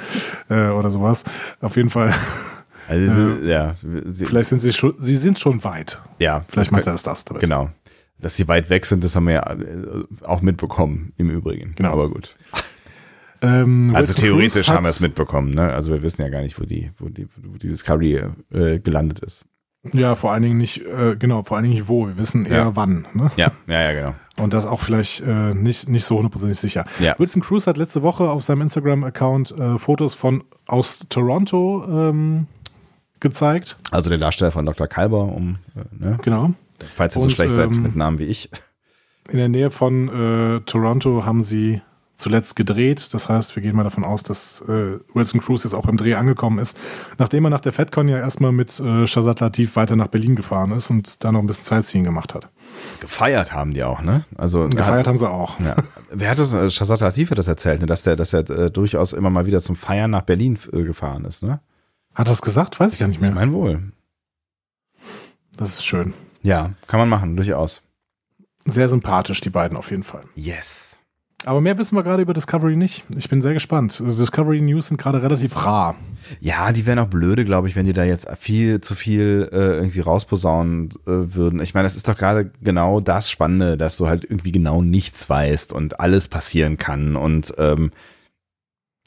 äh, oder sowas. Auf jeden Fall also, ja. Sie, vielleicht sind sie schon, sie sind schon weit. Ja. Vielleicht meint er es das damit. Genau. Dass sie weit weg sind, das haben wir ja äh, auch mitbekommen im Übrigen. Genau. Aber gut. Ähm, also theoretisch haben wir es mitbekommen, ne? Also wir wissen ja gar nicht, wo die, wo die, wo die Discovery äh, gelandet ist. Ja, vor allen Dingen nicht, äh, genau, vor allen Dingen nicht wo. Wir wissen eher ja. wann. Ne? Ja, ja, ja, genau. Und das auch vielleicht äh, nicht, nicht so hundertprozentig sicher. Ja. Wilson Cruz hat letzte Woche auf seinem Instagram-Account äh, Fotos von aus Toronto ähm, gezeigt. Also der Darsteller von Dr. Kalber, um äh, ne? genau. Falls ihr so schlecht seid ähm, mit Namen wie ich. In der Nähe von äh, Toronto haben sie zuletzt gedreht. Das heißt, wir gehen mal davon aus, dass äh, Wilson Cruz jetzt auch beim Dreh angekommen ist, nachdem er nach der FedCon ja erstmal mit äh, Shazad Latif weiter nach Berlin gefahren ist und da noch ein bisschen Sightseeing gemacht hat. Gefeiert haben die auch, ne? Also gefeiert hat, haben sie auch. Ja. Wer hat das? Äh, Shazad Latif hat das erzählt, ne? dass der, dass er äh, durchaus immer mal wieder zum Feiern nach Berlin äh, gefahren ist, ne? Hat er das gesagt? Weiß ich gar nicht mehr. Ich meine wohl. Das ist schön. Ja, kann man machen, durchaus. Sehr sympathisch, die beiden auf jeden Fall. Yes. Aber mehr wissen wir gerade über Discovery nicht. Ich bin sehr gespannt. Also Discovery News sind gerade relativ rar. Ja, die wären auch blöde, glaube ich, wenn die da jetzt viel zu viel äh, irgendwie rausposaunen äh, würden. Ich meine, das ist doch gerade genau das Spannende, dass du halt irgendwie genau nichts weißt und alles passieren kann. Und ähm,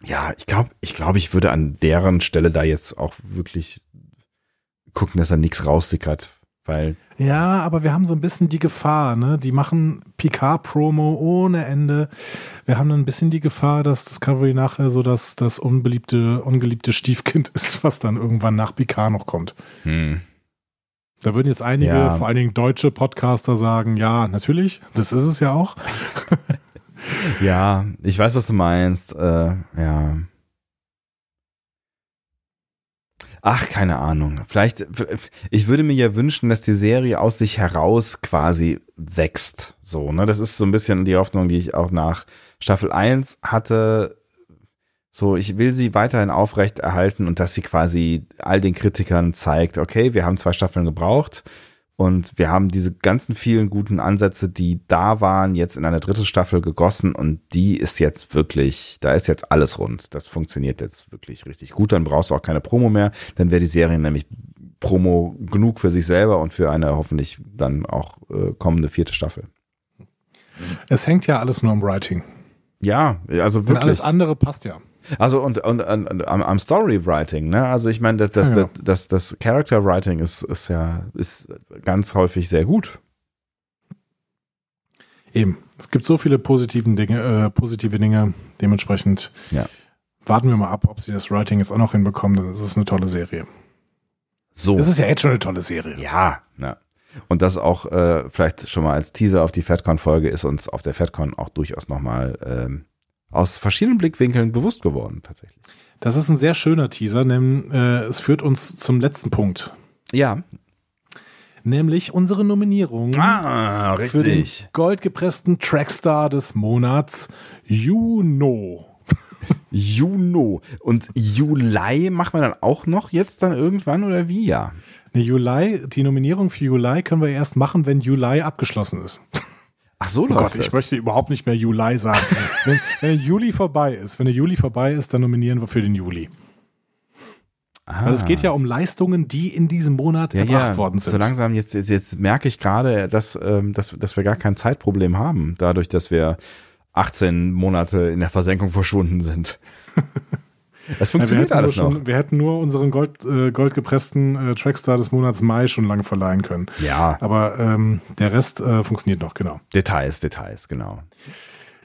ja, ich glaube, ich glaube, ich würde an deren Stelle da jetzt auch wirklich gucken, dass da nichts raussickert, weil ja, aber wir haben so ein bisschen die Gefahr, ne? Die machen Picard-Promo ohne Ende. Wir haben dann ein bisschen die Gefahr, dass Discovery nachher so das, das unbeliebte, ungeliebte Stiefkind ist, was dann irgendwann nach Picard noch kommt. Hm. Da würden jetzt einige, ja. vor allen Dingen deutsche Podcaster sagen, ja, natürlich, das ist es ja auch. ja, ich weiß, was du meinst. Äh, ja. Ach, keine Ahnung. Vielleicht, ich würde mir ja wünschen, dass die Serie aus sich heraus quasi wächst. So, ne? Das ist so ein bisschen die Hoffnung, die ich auch nach Staffel 1 hatte. So, ich will sie weiterhin aufrecht erhalten und dass sie quasi all den Kritikern zeigt, okay, wir haben zwei Staffeln gebraucht und wir haben diese ganzen vielen guten Ansätze, die da waren, jetzt in eine dritte Staffel gegossen und die ist jetzt wirklich, da ist jetzt alles rund. Das funktioniert jetzt wirklich richtig gut. Dann brauchst du auch keine Promo mehr. Dann wäre die Serie nämlich Promo genug für sich selber und für eine hoffentlich dann auch äh, kommende vierte Staffel. Es hängt ja alles nur am Writing. Ja, also wirklich. Denn alles andere passt ja. Also und, und, und am, am Storywriting, ne? Also ich meine, das, das, ja, ja. das, das, das Character Writing ist, ist ja ist ganz häufig sehr gut. Eben. Es gibt so viele positiven Dinge, äh, positive Dinge. Dementsprechend ja. warten wir mal ab, ob sie das Writing jetzt auch noch hinbekommen. Dann ist es eine tolle Serie. So. Das ist ja jetzt schon eine tolle Serie. Ja, ne. Und das auch äh, vielleicht schon mal als Teaser auf die FedCon-Folge ist uns auf der FedCon auch durchaus nochmal ähm, aus verschiedenen Blickwinkeln bewusst geworden, tatsächlich. Das ist ein sehr schöner Teaser, denn äh, es führt uns zum letzten Punkt. Ja. Nämlich unsere Nominierung ah, richtig. für den goldgepressten Trackstar des Monats, Juno. Juno. Und Juli macht man dann auch noch jetzt dann irgendwann oder wie? Ja. Ne, Juli, die Nominierung für Juli können wir erst machen, wenn Juli abgeschlossen ist. Ach so, oh Gott, das. ich möchte überhaupt nicht mehr Juli sagen. wenn, wenn der Juli vorbei ist, wenn der Juli vorbei ist, dann nominieren wir für den Juli. Ah. Weil es geht ja um Leistungen, die in diesem Monat ja, erbracht ja. worden sind. So langsam, jetzt, jetzt, jetzt merke ich gerade, dass, ähm, dass, dass wir gar kein Zeitproblem haben, dadurch, dass wir 18 Monate in der Versenkung verschwunden sind. Das funktioniert ja, alles noch. Schon, wir hätten nur unseren Gold, äh, goldgepressten äh, Trackstar des Monats Mai schon lange verleihen können. Ja. Aber ähm, der Rest äh, funktioniert noch, genau. Details, Details, genau.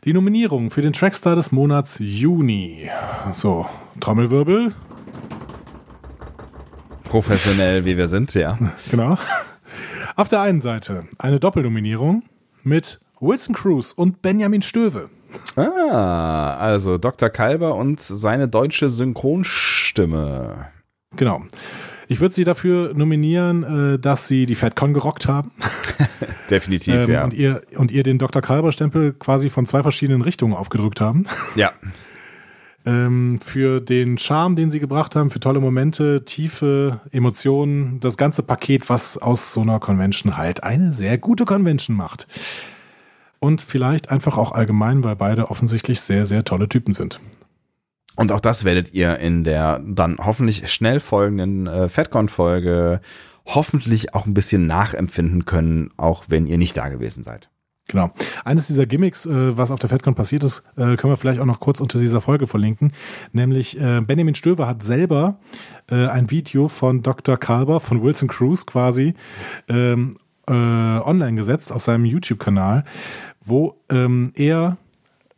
Die Nominierung für den Trackstar des Monats Juni. So, Trommelwirbel. Professionell, wie wir sind, ja. Genau. Auf der einen Seite eine Doppelnominierung mit Wilson Cruz und Benjamin Stöwe. Ah, also Dr. Kalber und seine deutsche Synchronstimme. Genau. Ich würde sie dafür nominieren, äh, dass sie die FedCon gerockt haben. Definitiv, ähm, ja. Und ihr, und ihr den Dr. Kalber-Stempel quasi von zwei verschiedenen Richtungen aufgedrückt haben. Ja. ähm, für den Charme, den sie gebracht haben, für tolle Momente, tiefe Emotionen, das ganze Paket, was aus so einer Convention halt eine sehr gute Convention macht und vielleicht einfach auch allgemein, weil beide offensichtlich sehr, sehr tolle Typen sind. Und auch das werdet ihr in der dann hoffentlich schnell folgenden äh, FedCon-Folge hoffentlich auch ein bisschen nachempfinden können, auch wenn ihr nicht da gewesen seid. Genau. Eines dieser Gimmicks, äh, was auf der FedCon passiert ist, äh, können wir vielleicht auch noch kurz unter dieser Folge verlinken. Nämlich äh, Benjamin Stöver hat selber äh, ein Video von Dr. Kalber, von Wilson Cruz quasi, ähm, äh, online gesetzt auf seinem YouTube-Kanal, wo ähm, er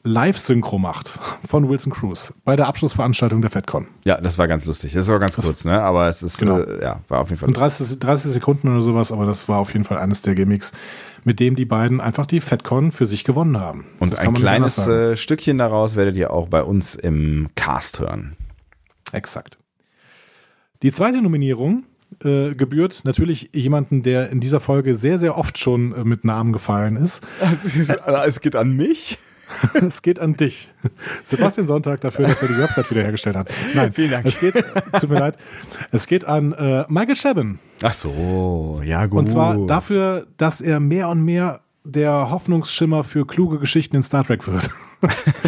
Live-Synchro macht von Wilson Cruz bei der Abschlussveranstaltung der FedCon. Ja, das war ganz lustig. Das war ganz kurz, das, ne? Aber es ist, genau. äh, ja, war auf jeden Fall. Und 30, 30 Sekunden oder sowas, aber das war auf jeden Fall eines der Gimmicks, mit dem die beiden einfach die FedCon für sich gewonnen haben. Und das ein kleines äh, Stückchen daraus werdet ihr auch bei uns im Cast hören. Exakt. Die zweite Nominierung äh, gebührt natürlich jemanden, der in dieser Folge sehr, sehr oft schon äh, mit Namen gefallen ist. es geht an mich? es geht an dich. Sebastian Sonntag dafür, dass er die Website wiederhergestellt hat. Nein, vielen Dank. Es geht, tut mir leid, es geht an äh, Michael Chabin. Ach so, ja gut. Und zwar dafür, dass er mehr und mehr der Hoffnungsschimmer für kluge Geschichten in Star Trek wird.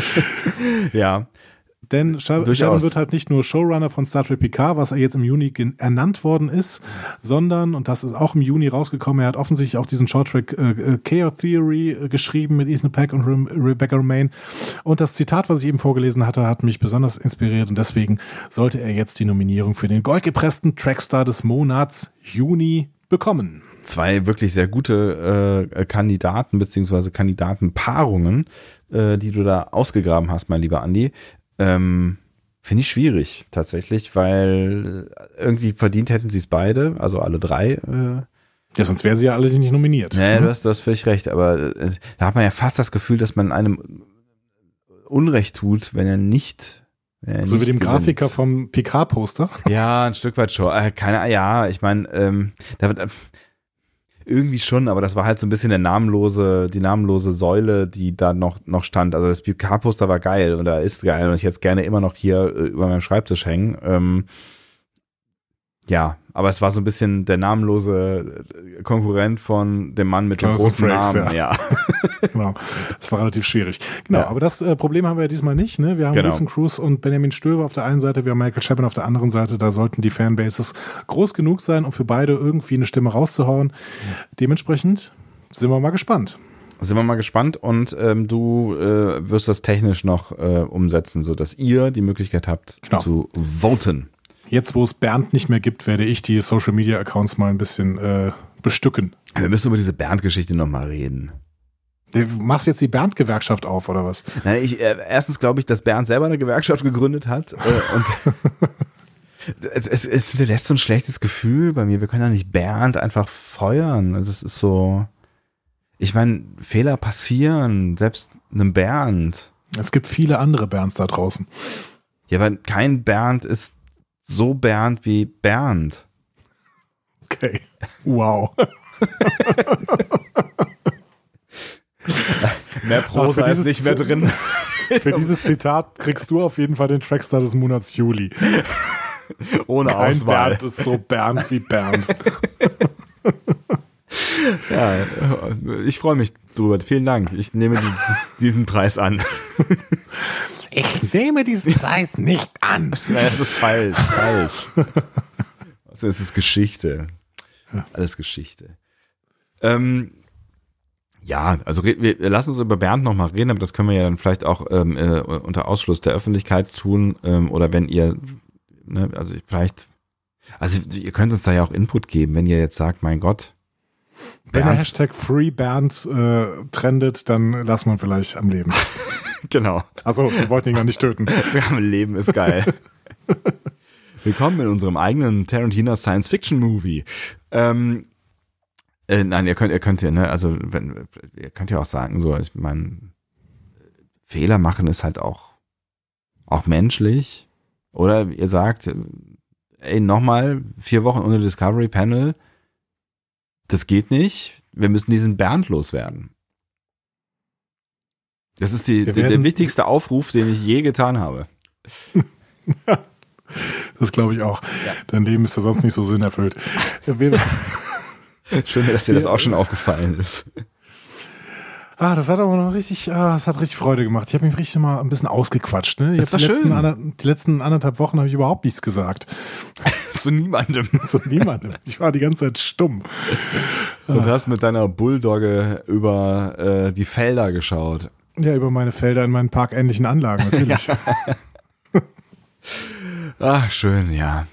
ja. Denn Sheridan wird halt nicht nur Showrunner von Star Trek Picard, was er jetzt im Juni ernannt worden ist, sondern, und das ist auch im Juni rausgekommen, er hat offensichtlich auch diesen Shorttrack äh, äh, Chaos Theory äh, geschrieben mit Ethan Peck und Re Rebecca Romaine. Und das Zitat, was ich eben vorgelesen hatte, hat mich besonders inspiriert und deswegen sollte er jetzt die Nominierung für den goldgepressten Trackstar des Monats Juni bekommen. Zwei wirklich sehr gute äh, Kandidaten beziehungsweise Kandidatenpaarungen, äh, die du da ausgegraben hast, mein lieber Andi. Ähm, Finde ich schwierig tatsächlich, weil irgendwie verdient hätten sie es beide, also alle drei. Äh, ja, sonst wären sie ja alle nicht nominiert. Nee, ne? du, hast, du hast völlig recht, aber äh, da hat man ja fast das Gefühl, dass man einem Unrecht tut, wenn er nicht. Wenn er so nicht wie dem gewinnt. Grafiker vom PK-Poster. Ja, ein Stück weit schon. Äh, keine, ja, ich meine, ähm, da wird, irgendwie schon, aber das war halt so ein bisschen der namenlose, die namenlose Säule, die da noch, noch stand. Also das PK-Poster war geil und da ist geil und ich jetzt gerne immer noch hier äh, über meinem Schreibtisch hängen. Ähm, ja, aber es war so ein bisschen der namenlose äh, Konkurrent von dem Mann mit dem großen Frakes, Namen. Ja. ja. genau. Das war relativ schwierig. Genau, ja. aber das äh, Problem haben wir ja diesmal nicht. Ne? Wir haben genau. Wilson Cruz und Benjamin Stöver auf der einen Seite, wir haben Michael Chapman auf der anderen Seite. Da sollten die Fanbases groß genug sein, um für beide irgendwie eine Stimme rauszuhauen. Dementsprechend sind wir mal gespannt sind wir mal gespannt und ähm, du äh, wirst das technisch noch äh, umsetzen, so dass ihr die Möglichkeit habt genau. zu voten jetzt, wo es Bernd nicht mehr gibt, werde ich die Social Media Accounts mal ein bisschen äh, bestücken. Wir müssen über diese Bernd-Geschichte nochmal reden. Du machst jetzt die Bernd-Gewerkschaft auf, oder was? Nein, ich, äh, erstens glaube ich, dass Bernd selber eine Gewerkschaft gegründet hat. Äh, und es, es lässt so ein schlechtes Gefühl bei mir. Wir können ja nicht Bernd einfach feuern. Also es ist so. Ich meine, Fehler passieren, selbst einem Bernd. Es gibt viele andere Bernds da draußen. Ja, aber kein Bernd ist so Bernd wie Bernd. Okay. Wow. mehr Prosa ist nicht mehr drin. Für dieses Zitat kriegst du auf jeden Fall den Trackstar des Monats Juli. Ohne Kein Auswahl. Bernd ist so Bernd wie Bernd. ja, ich freue mich drüber. Vielen Dank. Ich nehme diesen Preis an. Ich nehme diesen Preis nicht an. Nein, das ist falsch. Falsch. Also es ist Geschichte. Alles Geschichte. Ähm, ja, also wir, lassen uns über Bernd nochmal reden, aber das können wir ja dann vielleicht auch ähm, äh, unter Ausschluss der Öffentlichkeit tun. Ähm, oder wenn ihr, ne, also vielleicht, also ihr könnt uns da ja auch Input geben, wenn ihr jetzt sagt, mein Gott. Wenn der Hashtag FreeBernd äh, trendet, dann lassen wir vielleicht am Leben. genau. Achso, wir wollten ihn gar nicht töten. Wir haben Leben, ist geil. Willkommen in unserem eigenen Tarantino Science Fiction Movie. Ähm, äh, nein, ihr könnt, ihr könnt ja, ne, also wenn, ihr könnt ja auch sagen, so, ich meine, Fehler machen ist halt auch, auch menschlich. Oder ihr sagt, ey, nochmal vier Wochen ohne Discovery Panel, das geht nicht. Wir müssen diesen Bernd loswerden. Das ist die, der, der wichtigste Aufruf, den ich je getan habe. das glaube ich auch. Ja. Dein Leben ist ja sonst nicht so sinnerfüllt. Schön, dass dir das auch schon aufgefallen ist. Ah, das hat aber noch richtig, ah, das hat richtig Freude gemacht. Ich habe mich richtig mal ein bisschen ausgequatscht. Ne? Das war die, letzten schön. die letzten anderthalb Wochen habe ich überhaupt nichts gesagt. Zu niemandem. Zu niemandem. Ich war die ganze Zeit stumm. Und hast mit deiner Bulldogge über äh, die Felder geschaut. Ja, über meine Felder in meinen parkähnlichen Anlagen, natürlich. Ach, schön, ja.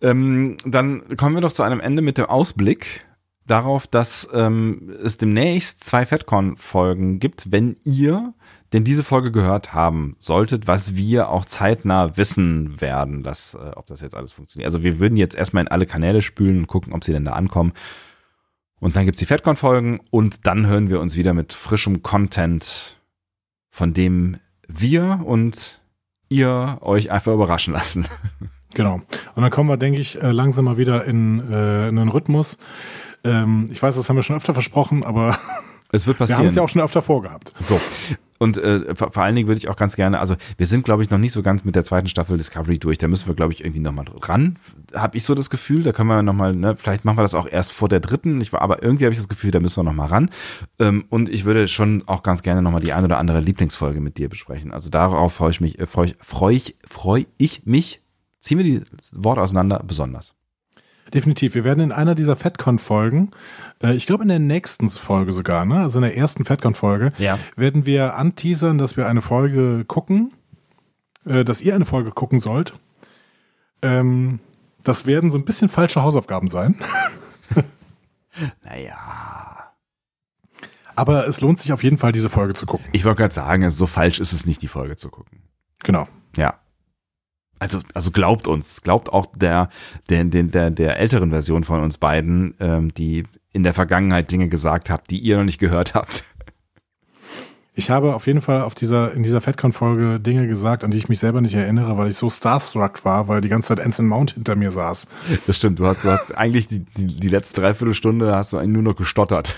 Ähm, dann kommen wir doch zu einem Ende mit dem Ausblick darauf, dass ähm, es demnächst zwei FedCon-Folgen gibt, wenn ihr denn diese Folge gehört haben solltet, was wir auch zeitnah wissen werden, dass, äh, ob das jetzt alles funktioniert. Also wir würden jetzt erstmal in alle Kanäle spülen und gucken, ob sie denn da ankommen. Und dann gibt's die FedCon-Folgen und dann hören wir uns wieder mit frischem Content von dem wir und ihr euch einfach überraschen lassen. Genau. Und dann kommen wir, denke ich, äh, langsam mal wieder in, äh, in einen Rhythmus. Ähm, ich weiß, das haben wir schon öfter versprochen, aber es wird passieren. Wir haben es ja auch schon öfter vorgehabt. So. Und äh, vor, allen Dingen würde ich auch ganz gerne, also wir sind, glaube ich, noch nicht so ganz mit der zweiten Staffel Discovery durch. Da müssen wir, glaube ich, irgendwie nochmal ran. Habe ich so das Gefühl, da können wir nochmal, ne, vielleicht machen wir das auch erst vor der dritten. Ich war, aber irgendwie habe ich das Gefühl, da müssen wir nochmal ran. Ähm, und ich würde schon auch ganz gerne nochmal die ein oder andere Lieblingsfolge mit dir besprechen. Also darauf freue ich mich, äh, freue ich, freue ich, freue ich mich. Ziehen wir die Worte auseinander besonders. Definitiv. Wir werden in einer dieser FedCon-Folgen, äh, ich glaube in der nächsten Folge sogar, ne? also in der ersten FedCon-Folge, ja. werden wir anteasern, dass wir eine Folge gucken, äh, dass ihr eine Folge gucken sollt. Ähm, das werden so ein bisschen falsche Hausaufgaben sein. naja. Aber es lohnt sich auf jeden Fall, diese Folge zu gucken. Ich wollte gerade sagen, also so falsch ist es nicht, die Folge zu gucken. Genau. Ja. Also, also glaubt uns, glaubt auch der, der, der, der älteren Version von uns beiden, ähm, die in der Vergangenheit Dinge gesagt habt, die ihr noch nicht gehört habt. Ich habe auf jeden Fall auf dieser, in dieser FedCon-Folge Dinge gesagt, an die ich mich selber nicht erinnere, weil ich so starstruck war, weil die ganze Zeit Anson Mount hinter mir saß. Das stimmt, du hast, du hast eigentlich die, die, die letzte Dreiviertelstunde hast du eigentlich nur noch gestottert.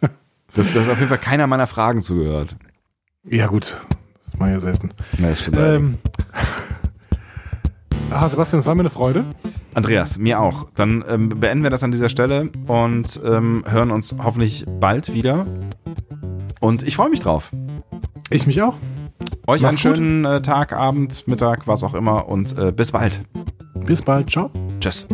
Das, das ist auf jeden Fall keiner meiner Fragen zugehört. Ja, gut. Das mache ich ja selten. Ja, das stimmt ähm, Ah, Sebastian, es war mir eine Freude. Andreas, mir auch. Dann ähm, beenden wir das an dieser Stelle und ähm, hören uns hoffentlich bald wieder. Und ich freue mich drauf. Ich mich auch. Euch Mach's einen schönen äh, Tag, Abend, Mittag, was auch immer und äh, bis bald. Bis bald. Ciao. Tschüss.